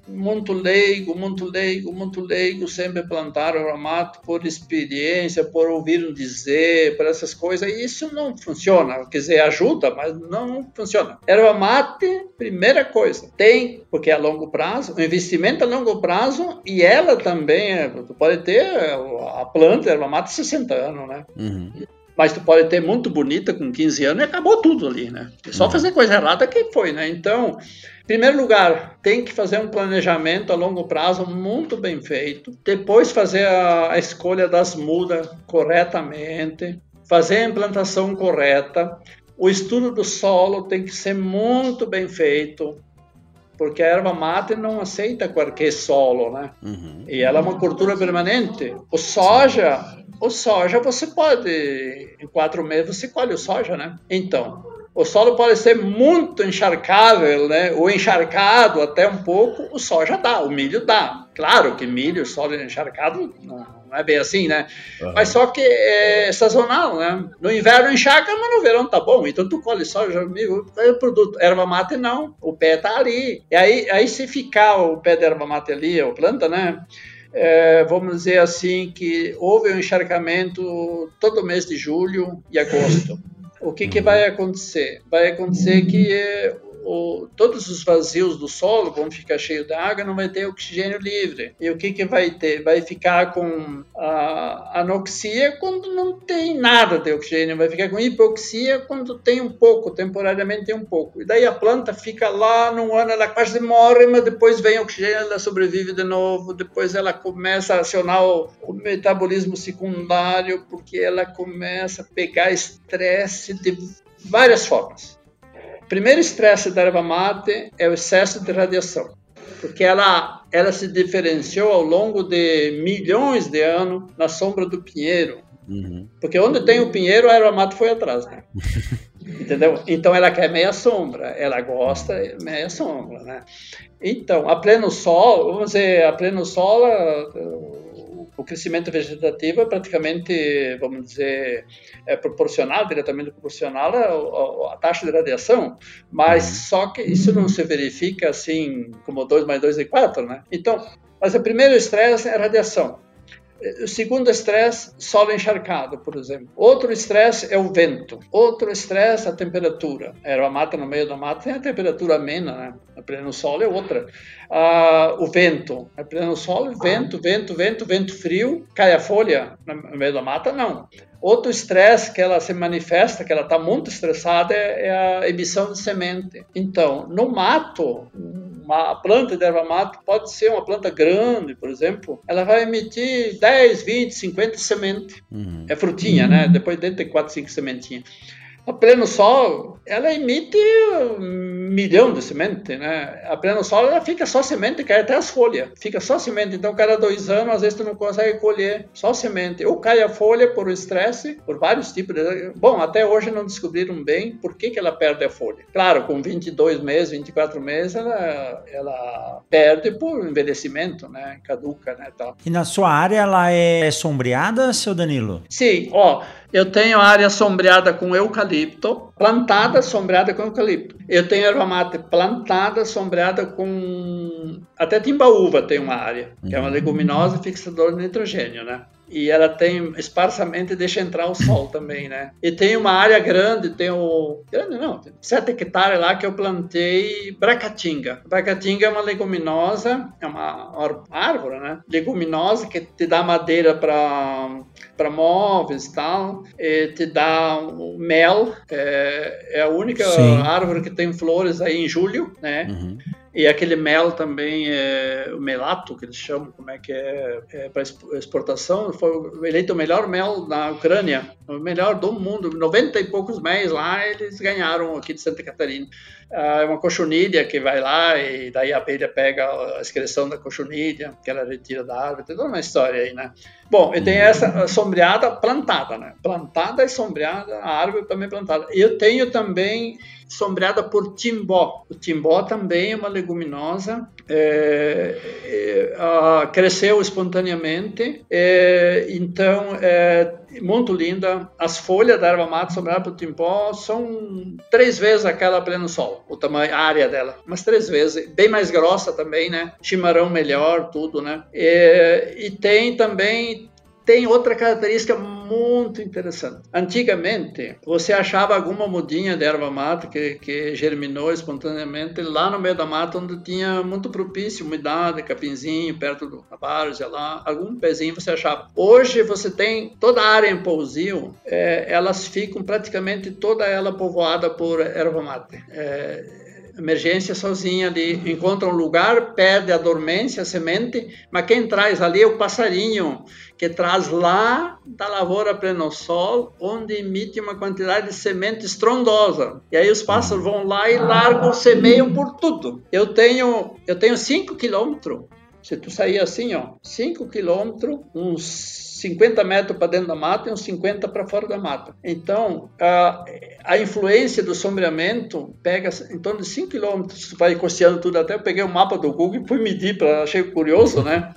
muito leigo, muito leigo, muito leigo, sempre plantaram ramato por experiência, por ouvir dizer, por essas coisas, e isso não funciona. Quer dizer, ajuda, mas não funciona. Erva mate, primeira coisa, tem, porque é a longo prazo, o investimento a longo prazo, e ela também, é, tu pode ter a planta erva mate 60 anos, né? Uhum mas tu pode ter muito bonita com 15 anos e acabou tudo ali, né? É só uhum. fazer coisa errada que foi, né? Então, em primeiro lugar, tem que fazer um planejamento a longo prazo muito bem feito, depois fazer a, a escolha das mudas corretamente, fazer a implantação correta, o estudo do solo tem que ser muito bem feito, porque a erva mate não aceita qualquer solo, né? Uhum. E ela é uma cultura permanente. O soja o soja você pode, em quatro meses você colhe o soja, né? Então, o solo pode ser muito encharcável, né? Ou encharcado até um pouco, o soja dá, o milho dá. Claro que milho, solo encharcado, não, não é bem assim, né? Uhum. Mas só que é sazonal, né? No inverno encharca, mas no verão tá bom. Então tu colhe soja, milho, é produto. Erva mate não, o pé tá ali. E aí, aí se ficar o pé da erva mate ali, ou planta, né? É, vamos dizer assim, que houve um encharcamento todo mês de julho e agosto. O que, que vai acontecer? Vai acontecer que é, o, todos os vazios do solo vão ficar cheios de água, não vai ter oxigênio livre. E o que, que vai ter? Vai ficar com a anoxia quando não tem nada de oxigênio, vai ficar com hipoxia quando tem um pouco, temporariamente tem um pouco. E daí a planta fica lá, num ano ela quase morre, mas depois vem oxigênio, ela sobrevive de novo, depois ela começa a acionar o, o metabolismo secundário, porque ela começa a pegar estresse de várias formas primeiro estresse da erva mate é o excesso de radiação, porque ela, ela se diferenciou ao longo de milhões de anos na sombra do pinheiro. Uhum. Porque onde tem o pinheiro, a erva mate foi atrás, né? Entendeu? Então ela quer meia sombra, ela gosta meia sombra, né? Então, a pleno sol, vamos dizer, a pleno sol, o crescimento vegetativo é praticamente, vamos dizer, é proporcional, diretamente proporcional à, taxa de radiação, mas uhum. só que isso não se verifica assim como 2 mais 2 é 4, né? Então, mas o primeiro estresse é a radiação. O segundo estresse, solo encharcado, por exemplo. Outro estresse é o vento. Outro estresse, a temperatura. Era a mata no meio da mata, tem a temperatura amena, né? A pleno sol é outra. Ah, o vento. A pleno sol, vento, vento, vento, vento frio. Cai a folha no meio da mata? Não. Outro estresse que ela se manifesta, que ela está muito estressada, é a emissão de semente. Então, no mato, Uma planta de erva mate pode ser uma planta grande, por exemplo, ela vai emitir 10, 20, 50 sementes. Uhum. É frutinha, né? Depois dentro tem 4, 5 sementinhas. A pleno sol, ela emite um milhão de semente, né? A pleno sol, ela fica só semente, cai até as folhas. Fica só semente. Então, cada dois anos, às vezes, tu não consegue colher só semente. Ou cai a folha por estresse, por vários tipos de... Bom, até hoje não descobriram bem por que, que ela perde a folha. Claro, com 22 meses, 24 meses, ela, ela perde por envelhecimento, né? Caduca, né? Tal. E na sua área, ela é sombreada, seu Danilo? Sim, ó... Eu tenho área sombreada com eucalipto, plantada sombreada com eucalipto. Eu tenho erva mate plantada sombreada com até timbaúva tem uma área, que é uma uhum. leguminosa fixadora de nitrogênio, né? E ela tem esparsamente deixa entrar o sol também, né? E tem uma área grande, tem o grande não, sete hectares lá que eu plantei bracatinga. Bracatinga é uma leguminosa, é uma árvore, né? Leguminosa que te dá madeira para para móveis e tal, e te dá um mel, é, é a única Sim. árvore que tem flores aí em julho, né? Uhum. E aquele mel também, é, o melato, que eles chamam, como é que é, é para exportação, foi eleito o melhor mel na Ucrânia, o melhor do mundo. 90 e poucos mel lá eles ganharam aqui de Santa Catarina. Ah, é uma cochonilha que vai lá e daí a abelha pega a excreção da cochonilha, que ela retira da árvore, tem toda uma história aí, né? Bom, e tem essa sombreada plantada, né? Plantada e sombreada, a árvore também plantada. Eu tenho também sombreada por timbó. O timbó também é uma leguminosa, é, é, cresceu espontaneamente, é, então é muito linda. As folhas da erva mate sombreada por timbó são três vezes aquela pleno sol, o tamanho, a área dela, mas três vezes, bem mais grossa também, né? Chimarrão melhor, tudo, né? e, e tem também tem outra característica muito interessante. Antigamente, você achava alguma mudinha de erva mata que, que germinou espontaneamente lá no meio da mata, onde tinha muito propício, umidade, capinzinho, perto do várzea lá, algum pezinho você achava. Hoje você tem toda a área em Pousio, é, elas ficam praticamente toda ela povoada por erva mate. É, emergência sozinha ali, encontra um lugar, perde a dormência, a semente, mas quem traz ali é o passarinho, que traz lá da lavoura pleno sol, onde emite uma quantidade de semente estrondosa. E aí os pássaros vão lá e largam, semeiam por tudo. Eu tenho, eu tenho 5 quilômetros. Se tu sair assim, ó, 5 quilômetros, uns 50 metros para dentro da mata e uns 50 para fora da mata. Então, a, a influência do sombreamento pega em torno de 5 quilômetros, vai costeando tudo até. Eu peguei o mapa do Google e fui medir, para achei curioso, né?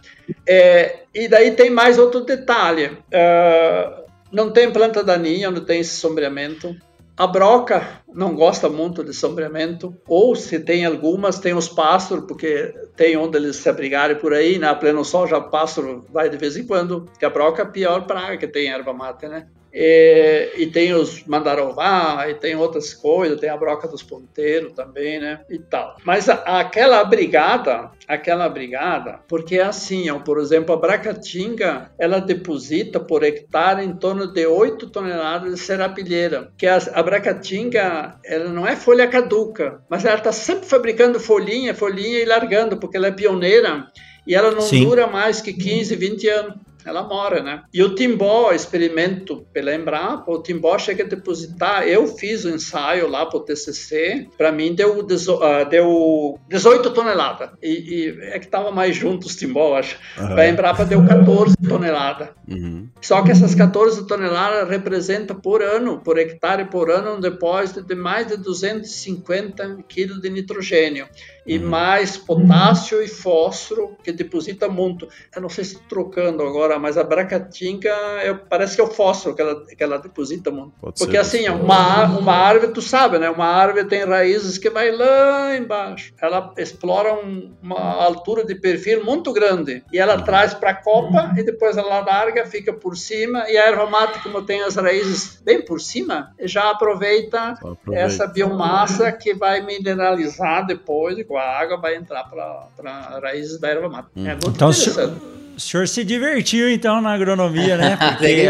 É, e daí tem mais outro detalhe. Uh, não tem planta daninha onde tem esse sombreamento. A broca não gosta muito de sombreamento, ou se tem algumas, tem os pássaros, porque tem onde eles se abrigarem por aí, na né? pleno sol já o pássaro vai de vez em quando, que a broca é a pior praga que tem erva mate, né? E, e, tem os mandarová, e tem outras coisas, tem a broca dos ponteiros também, né? E tal. Mas a, aquela brigada, aquela brigada, porque é assim, ó, por exemplo, a bracatinga, ela deposita por hectare em torno de 8 toneladas de serapilheira, que a, a bracatinga, ela não é folha caduca, mas ela está sempre fabricando folhinha, folhinha e largando, porque ela é pioneira e ela não Sim. dura mais que 15, 20 anos ela mora, né? E o Timbó, experimento pela Embrapa, o Timbó chega a depositar, eu fiz o um ensaio lá para o TCC, para mim deu, uh, deu 18 toneladas, e, e é que estava mais junto os Timbó, acho. Uhum. Para a Embrapa deu 14 toneladas. Uhum. Só que essas 14 toneladas representam por ano, por hectare por ano, um depósito de mais de 250 quilos de nitrogênio e uhum. mais potássio e fósforo que deposita muito. Eu não sei se trocando agora, mas a bracatinga é, parece que é o fósforo que ela, que ela deposita muito. Pode Porque assim, uma, uma árvore, tu sabe, né? Uma árvore tem raízes que vai lá embaixo. Ela explora um, uma altura de perfil muito grande e ela uhum. traz para a copa uhum. e depois ela larga, fica por cima e a erva mate, como tem as raízes bem por cima, já aproveita, aproveita. essa biomassa que vai mineralizar depois com a água vai entrar para raízes da erva mata. Hum. É muito então, interessante. o senhor se divertiu então na agronomia, né? Porque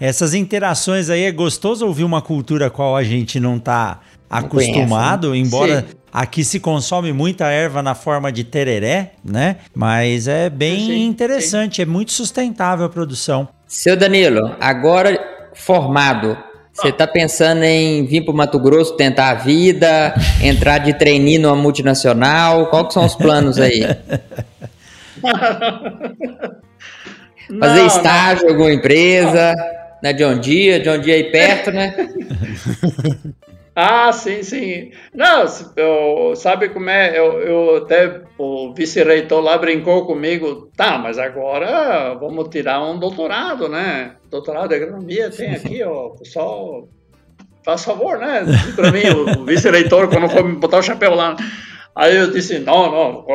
essas interações aí é gostoso ouvir uma cultura qual a gente não tá acostumado, conhece, né? embora Sim. aqui se consome muita erva na forma de tereré, né? Mas é bem sim, interessante, sim. é muito sustentável a produção. Seu Danilo, agora formado, você está pensando em vir para o Mato Grosso tentar a vida, entrar de trainee numa multinacional? Quais são os planos aí? Fazer não, estágio em alguma empresa, na né? John Deere, John Deere aí perto, né? Ah, sim, sim. Não, eu, sabe como é? Eu, eu até o vice-reitor lá brincou comigo. Tá, mas agora vamos tirar um doutorado, né? Doutorado de agronomia tem aqui, ó. Pessoal, faz favor, né? Para mim, o vice-reitor, quando for botar o chapéu lá. Aí eu disse, não, não,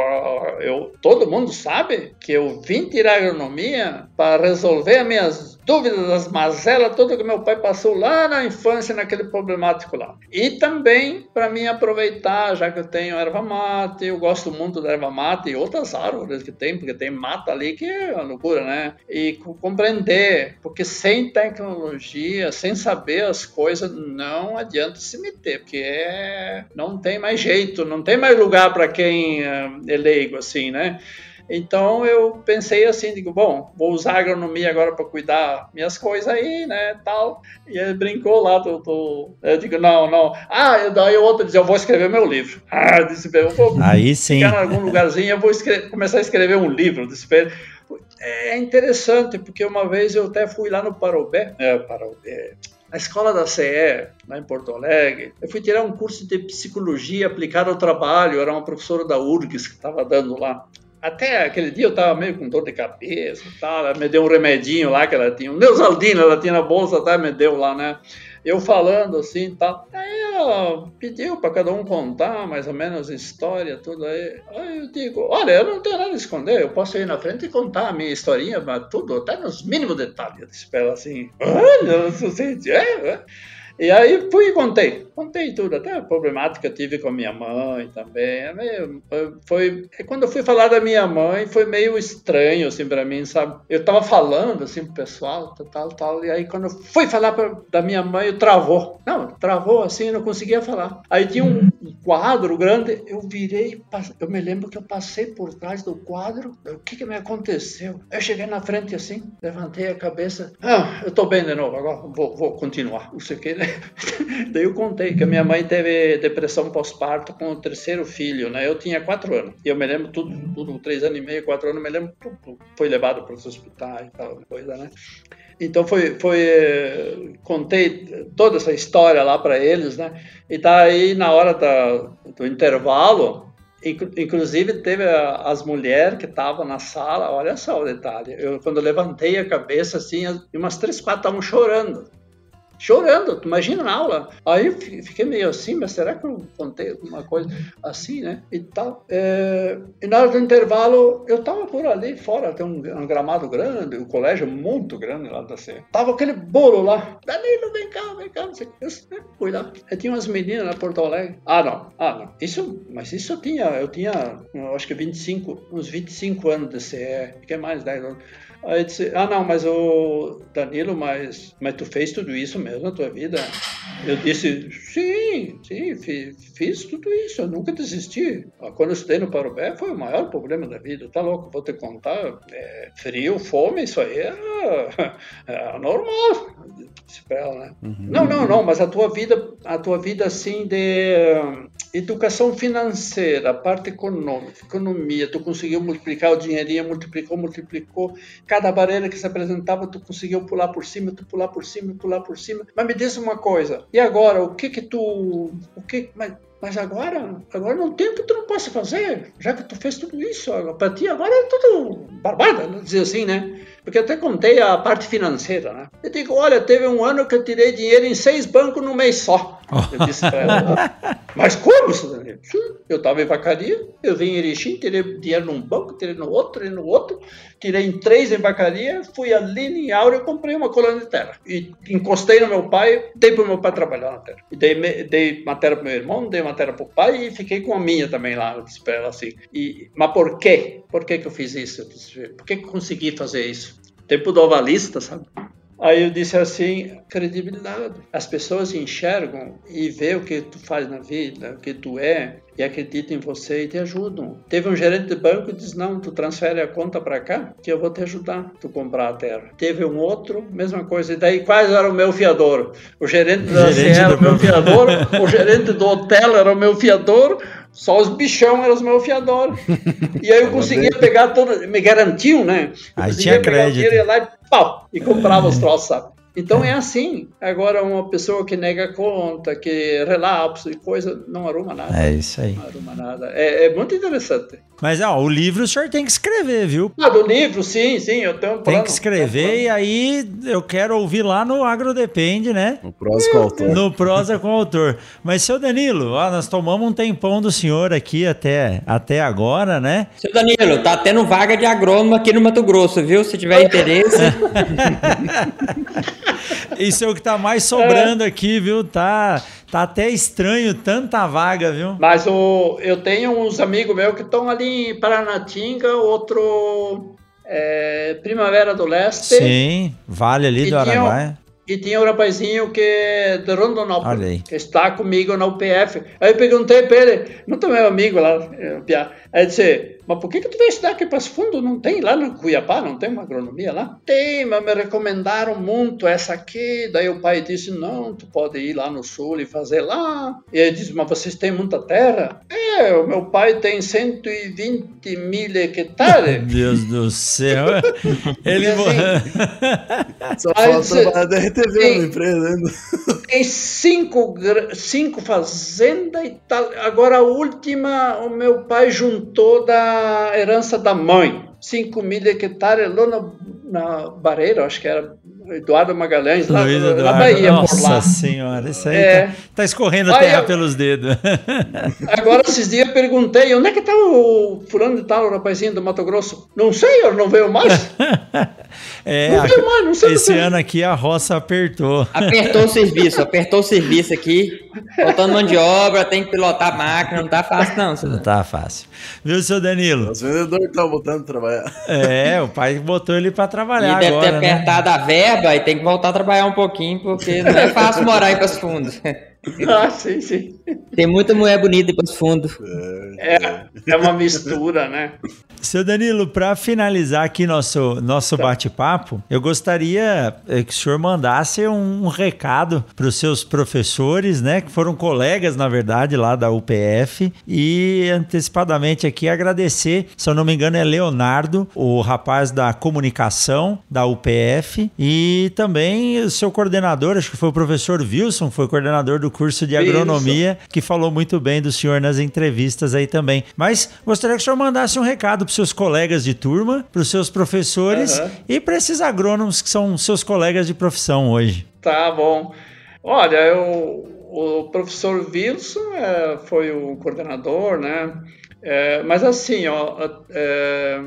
eu, todo mundo sabe que eu vim tirar agronomia para resolver as minhas dúvidas, das mazelas, tudo que meu pai passou lá na infância, naquele problemático lá. E também para mim aproveitar, já que eu tenho erva mate, eu gosto muito da erva mate e outras árvores que tem, porque tem mata ali que é uma loucura, né? E compreender, porque sem tecnologia, sem saber as coisas, não adianta se meter, porque é, não tem mais jeito, não tem mais lugar para quem eh, é leigo, assim, né? Então eu pensei assim, digo, bom, vou usar a agronomia agora para cuidar minhas coisas aí, né, tal. E ele brincou lá, do, do, eu digo, não, não. Ah, daí o outro dizia, eu vou escrever meu livro. Ah, disse, eu vou aí sim. ficar em algum lugarzinho, eu vou escrever, começar a escrever um livro. Disse, é interessante, porque uma vez eu até fui lá no Parobé, é, Parobé, na escola da CE, lá em Porto Alegre, eu fui tirar um curso de psicologia aplicada ao trabalho, era uma professora da URGS que estava dando lá até aquele dia eu estava meio com dor de cabeça e tal, ela me deu um remedinho lá que ela tinha, um Neusaldina ela tinha na bolsa, tá, me deu lá, né? Eu falando assim e tal. Aí ela pediu para cada um contar mais ou menos a história, tudo aí. Aí eu digo, olha, eu não tenho nada a esconder, eu posso ir na frente e contar a minha historinha, mas tudo, até nos mínimos detalhes. Eu disse ela assim, olha, você é, é. E aí fui e contei, contei tudo, até a problemática que tive com minha mãe também. É foi, quando eu fui falar da minha mãe, foi meio estranho assim para mim, sabe? Eu tava falando assim pro pessoal, tal, tal, e aí quando eu fui falar pra, da minha mãe, eu travou. Não, travou assim, eu não conseguia falar. Aí tinha um, um quadro grande, eu virei, eu me lembro que eu passei por trás do quadro, o que que me aconteceu? Eu cheguei na frente assim, levantei a cabeça, ah, eu tô bem de novo, agora vou, vou continuar, não sei o que, né? Daí eu contei que a minha mãe teve depressão pós-parto com o terceiro filho, né? Eu tinha quatro anos. E eu me lembro tudo, tudo, três anos e meio, quatro anos, me lembro tudo. Foi levado para os hospitais e tal, coisa, né? Então foi, foi, contei toda essa história lá para eles, né? E daí na hora da, do intervalo, Inclusive, teve as mulheres que estavam na sala, olha só o detalhe. Eu, quando levantei a cabeça, assim, umas três, quatro estavam chorando chorando, imagina na aula. Aí fiquei meio assim, mas será que eu contei alguma coisa assim, né? E tal. É, e na hora do intervalo, eu tava por ali fora, tem um, um gramado grande, um colégio muito grande lá da C. Tava aquele bolo lá. Danilo, vem cá, vem cá, não sei o que. Eu fui lá. Tinha umas meninas na Porto Alegre. Ah, não, ah, não. Isso, mas isso eu tinha, eu tinha, eu acho que 25, uns 25 anos de CE, que é mais 10 anos. Aí disse, ah não, mas o Danilo, mas, mas tu fez tudo isso mesmo na tua vida? Eu disse, sim, sim, fiz, fiz tudo isso, eu nunca desisti. Quando eu estudei no Parobé foi o maior problema da vida, tá louco, vou te contar, é, frio, fome, isso aí é, é normal, disse pra ela, né? Uhum. Não, não, não, mas a tua vida, a tua vida assim de educação financeira, a parte econômica, economia, tu conseguiu multiplicar o dinheirinho, multiplicou, multiplicou, cada barreira que se apresentava, tu conseguiu pular por cima, tu pular por cima, pular por cima. Mas me diz uma coisa, e agora, o que que tu, o que, mas, mas agora, agora não tem o que tu não possa fazer, já que tu fez tudo isso, para ti agora é tudo barbada, dizer assim, né? Porque até contei a parte financeira, né? Eu digo, olha, teve um ano que eu tirei dinheiro em seis bancos no mês só. Eu disse para ela, mas como, Danilo? Eu estava em vacaria, eu vim em Erechim, tirei dinheiro num banco, tirei no outro, tirei no outro, tirei em três em vacaria, fui ali em Áurea e comprei uma colônia de terra. E encostei no meu pai, dei para o meu pai trabalhar na terra. E dei, dei matéria para meu irmão, dei matéria para o pai e fiquei com a minha também lá, eu disse para ela assim. E, mas por quê? Por que, que eu fiz isso? Eu disse, por que, que eu consegui fazer isso? Tempo do ovalista, sabe? Aí eu disse assim, credibilidade. As pessoas enxergam e vê o que tu faz na vida, o que tu é, e acreditam em você e te ajudam. Teve um gerente de banco que disse, não, tu transfere a conta para cá, que eu vou te ajudar tu comprar a terra. Teve um outro, mesma coisa. E daí, quais era o meu fiador? O gerente da CE era o meu fiador, o gerente do hotel era o meu fiador, só os bichão eram os meus fiadores. E aí eu conseguia pegar todo, me garantiam, né? Eu aí tinha crédito. Ia lá e pau, e comprava os troços, sabe? Então é assim. Agora, uma pessoa que nega conta, que relapso e coisa, não arruma nada. É isso aí. Não arruma nada. É, é muito interessante. Mas ó, o livro o senhor tem que escrever, viu? Ah, do livro, sim, sim, eu tenho um Tem que escrever e aí eu quero ouvir lá no Agro Depende, né? No prosa com o autor. No prosa com o autor. Mas, seu Danilo, ó, nós tomamos um tempão do senhor aqui até, até agora, né? Seu Danilo, tá tendo vaga de agrônomo aqui no Mato Grosso, viu? Se tiver interesse. Isso é o que tá mais sobrando aqui, viu? Tá, tá até estranho tanta vaga, viu? Mas o, eu tenho uns amigos meus que estão ali em Paranatinga, outro é, Primavera do Leste. Sim, vale ali do tinha- Araguaia. E tinha um rapazinho que é de. Rondonópolis, que está comigo na UPF. Aí eu perguntei para ele, não tem meu amigo lá, eh, Piá. Aí disse, mas por que, que tu veio estudar aqui para Passo Fundo? Não tem lá no Cuiabá, não tem uma agronomia lá? Tem, mas me recomendaram muito essa aqui. Daí o pai disse, não, tu pode ir lá no sul e fazer lá. E ele disse, mas vocês têm muita terra? É, o meu pai tem 120 mil hectares. Deus do céu. Ele. E assim, Só falta trabalhar da RTV na empresa ainda. Tem cinco, cinco fazendas e tal. Agora a última, o meu pai juntou da herança da mãe. 5 mil hectares lá na, na Bareira, acho que era Eduardo Magalhães, lá Luiz na Eduardo. Bahia, Nossa por lá. senhora, isso aí É. tá, tá escorrendo Aí terra eu- pelos dedos. Agora, esses dias eu perguntei, onde é que está o fulano de tal, o rapazinho do Mato Grosso? Não sei, eu não veio mais. É, Não veio mais, não sei esse ano aqui a roça apertou. Apertou o serviço, apertou o serviço aqui. Faltando mão de obra, tem que pilotar a máquina, não tá fácil não. seu Não tá fácil. Viu, seu Danilo? Os vendedores estão botando trabalhar. É, o pai botou ele pra E trabalhar deve ter agora, né? apertado a verba e tem que voltar a trabalhar um pouquinho, porque não é fácil morar em Passo Fundo. Ah, sim, sim. Tem muita mulher bonita em Passo Fundo. É, é uma mistura, né? Seu Danilo, para finalizar aqui nosso, nosso Tá. bate-papo, eu gostaria eh, que o senhor mandasse um, um recado para os seus professores, né, que foram colegas, na verdade, lá da UPF, e antecipadamente aqui agradecer, se eu não me engano, é Leonardo, o rapaz da comunicação da UPF, e também o seu coordenador, acho que foi o professor Wilson, foi coordenador do curso de Wilson. agronomia, que falou muito bem do senhor nas entrevistas aí também. Mas gostaria que o senhor mandasse um recado para os seus colegas de turma, para os seus professores Aham. e para esses agrônomos que são seus colegas de profissão hoje. Tá bom. Olha, eu, o professor Wilson é, foi o coordenador, né? É, mas assim, ó, é,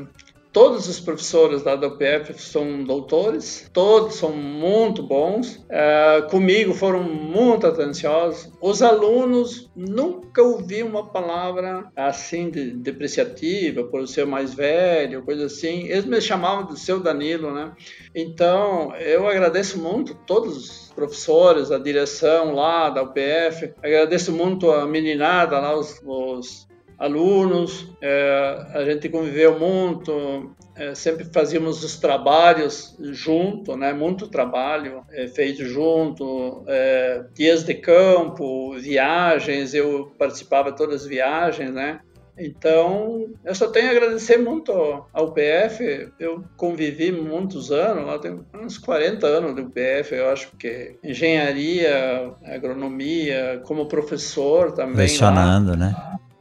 todos os professores da UPF são doutores, todos são muito bons. É, comigo foram muito atenciosos. Os alunos nunca ouvi uma palavra assim de, depreciativa por ser mais velho, coisa assim. Eles me chamavam de seu Danilo, né? Então, eu agradeço muito todos os professores, a direção lá da UPF, agradeço muito a meninada lá, os, os alunos, é, a gente conviveu muito, é, sempre fazíamos os trabalhos junto, né? Muito trabalho é, feito junto, é, dias de campo, viagens, eu participava de todas as viagens, né? Então, eu só tenho a agradecer muito ao UPF. Eu convivi muitos anos, lá tem uns 40 anos de UPF, eu acho que engenharia, agronomia, como professor também. Lecionando, né?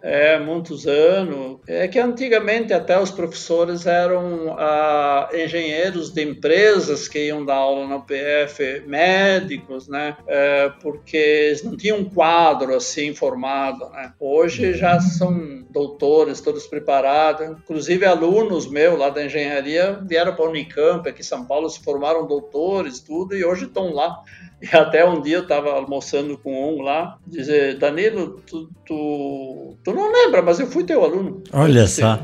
É, muitos anos. É que antigamente até os professores eram ah, engenheiros de empresas que iam dar aula na UPF, médicos, né? É, porque eles não tinham um quadro assim formado, né? Hoje já são doutores, todos preparados. Inclusive alunos meus lá da engenharia vieram para a Unicamp, aqui em São Paulo, se formaram doutores, tudo, e hoje estão lá. E até um dia eu estava almoçando com um lá, dizer, Danilo, tu, tu, tu não lembra, mas eu fui teu aluno. Olha só.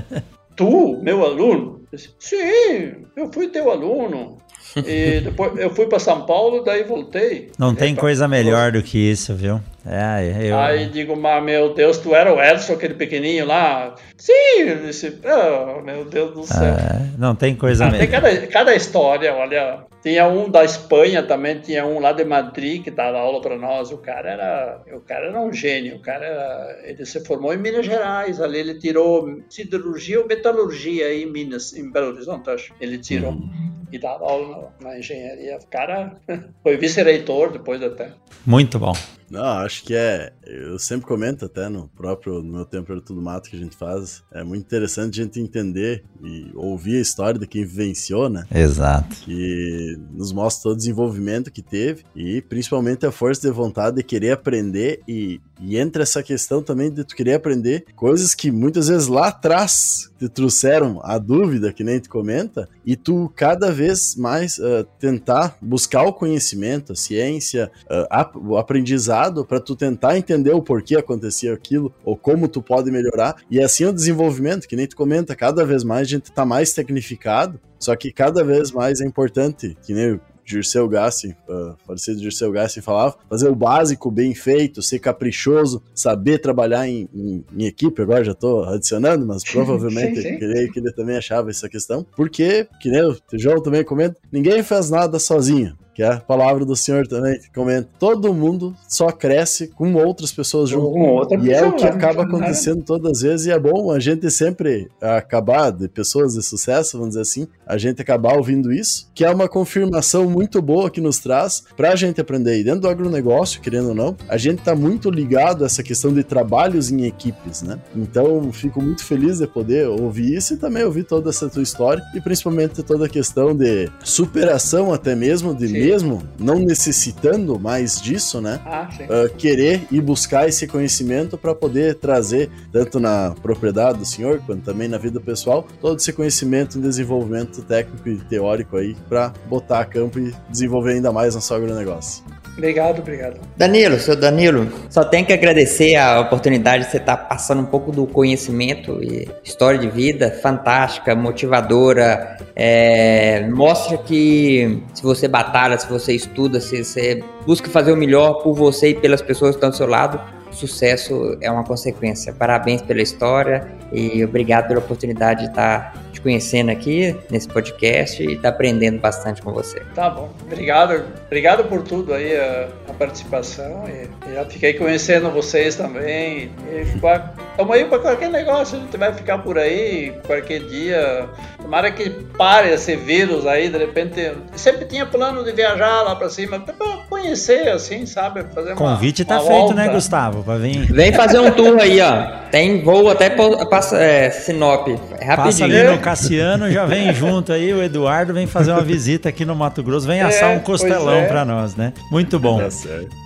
tu, meu aluno? Eu disse, Sim, eu fui teu aluno. E depois eu fui para São Paulo, daí voltei. Não tem coisa melhor do que isso, viu? É, eu... Aí digo, mas meu Deus, tu era o Edson, aquele pequenininho lá? Sim, disse, oh, meu Deus do céu. É, não tem coisa ah, melhor. Tem cada, cada história, olha. Tinha um da Espanha também, tinha um lá de Madrid que dava aula para nós. O cara era, o cara era um gênio. O cara era, ele se formou em Minas Gerais. Ali ele tirou siderurgia ou metalurgia em Minas, em Belo Horizonte, acho. Ele tirou. Uhum e dava aula na, na engenharia. O cara foi vice-reitor depois até. Muito bom. Não, acho que é. Eu sempre comento até no próprio no meu tempo era tudo mato que a gente faz. É muito interessante a gente entender e ouvir a história de quem vivenciou, né? Exato. Que nos mostra todo o desenvolvimento que teve e principalmente a força de vontade de querer aprender e, e entra essa questão também de tu querer aprender coisas que muitas vezes lá atrás te trouxeram a dúvida, que nem tu comenta, e tu cada vez mais uh, tentar buscar o conhecimento, a ciência, uh, o aprendizado para tu tentar entender o porquê acontecia aquilo ou como tu pode melhorar. E assim o desenvolvimento, que nem tu comenta, cada vez mais a gente tá mais tecnificado, só que cada vez mais é importante, que nem Dirceu Gassi, uh, falecido Dirceu Gassi falava, fazer o básico bem feito, ser caprichoso, saber trabalhar em, em, em equipe, agora já estou adicionando, mas provavelmente sim, sim. creio que ele também achava essa questão, porque, que nem o Tijolo também comenta, ninguém faz nada sozinho que é a palavra do Senhor também, que comenta: todo mundo só cresce com outras pessoas junto. Com outra e é o que acaba acontecendo todas as vezes, e é bom a gente sempre acabar, de pessoas de sucesso, vamos dizer assim, a gente acabar ouvindo isso, que é uma confirmação muito boa que nos traz pra gente aprender. E dentro do agronegócio, querendo ou não, a gente tá muito ligado a essa questão de trabalhos em equipes, né? Então, fico muito feliz de poder ouvir isso e também ouvir toda essa tua história, e principalmente toda a questão de superação até mesmo, de Sim mesmo, não necessitando mais disso, né? Ah, uh, querer e buscar esse conhecimento para poder trazer, tanto na propriedade do senhor, quanto também na vida pessoal, todo esse conhecimento e desenvolvimento técnico e teórico aí para botar a campo e desenvolver ainda mais nosso agronegócio. Obrigado, obrigado. Danilo, seu Danilo, só tenho que agradecer a oportunidade de você estar passando um pouco do conhecimento e história de vida fantástica, motivadora. É, mostra que se você batalha, se você estuda, se você busca fazer o melhor por você e pelas pessoas que estão do seu lado, sucesso é uma consequência. Parabéns pela história e obrigado pela oportunidade de estar te conhecendo aqui nesse podcast e estar aprendendo bastante com você. Tá bom, obrigado, obrigado por tudo aí a, a participação e, já fiquei conhecendo vocês também. Estamos aí para qualquer negócio, a gente vai ficar por aí qualquer dia. Tomara que pare esse vírus aí, de repente. Sempre tinha plano de viajar lá para cima, para conhecer assim, sabe? Fazer Convite uma, tá uma feito, volta. né, Gustavo? Pra vir. Vem fazer um tour aí, ó. Tem voo até passa, é, Sinop. É rapidinho. Passa ali no Cassiano, já vem junto aí. O Eduardo vem fazer uma visita aqui no Mato Grosso, vem assar é, um costelão é. para nós, né? Muito bom. Tá certo.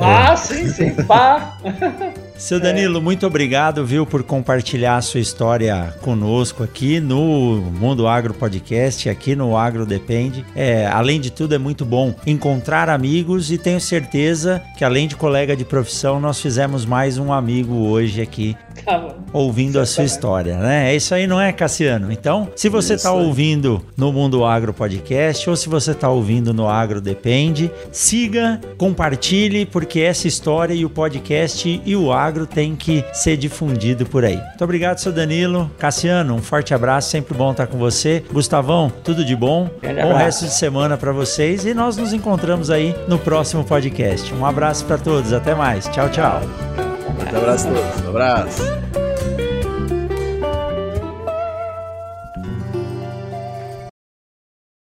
Ah, sim, sim. Pá. Seu Danilo, muito obrigado, viu, por compartilhar a sua história conosco aqui no Mundo Agro Podcast, aqui no Agro Depende. É, além de tudo, é muito bom encontrar amigos e tenho certeza que, além de colega de profissão, nós fizemos mais um amigo hoje aqui tá ouvindo a sua história, né? É isso aí, não é, Cassiano? Então, se você está ouvindo no Mundo Agro Podcast ou se você está ouvindo no Agro Depende, siga, compartilhe, porque essa história e o podcast e o agro tem que ser difundido por aí. Muito obrigado, seu Danilo. Cassiano, um forte abraço, sempre bom estar com você. Gustavão, tudo de bom. Bom resto de semana para vocês e nós nos encontramos aí no próximo podcast. Um abraço para todos, até mais. Tchau, tchau. Um abraço a todos. Um abraço.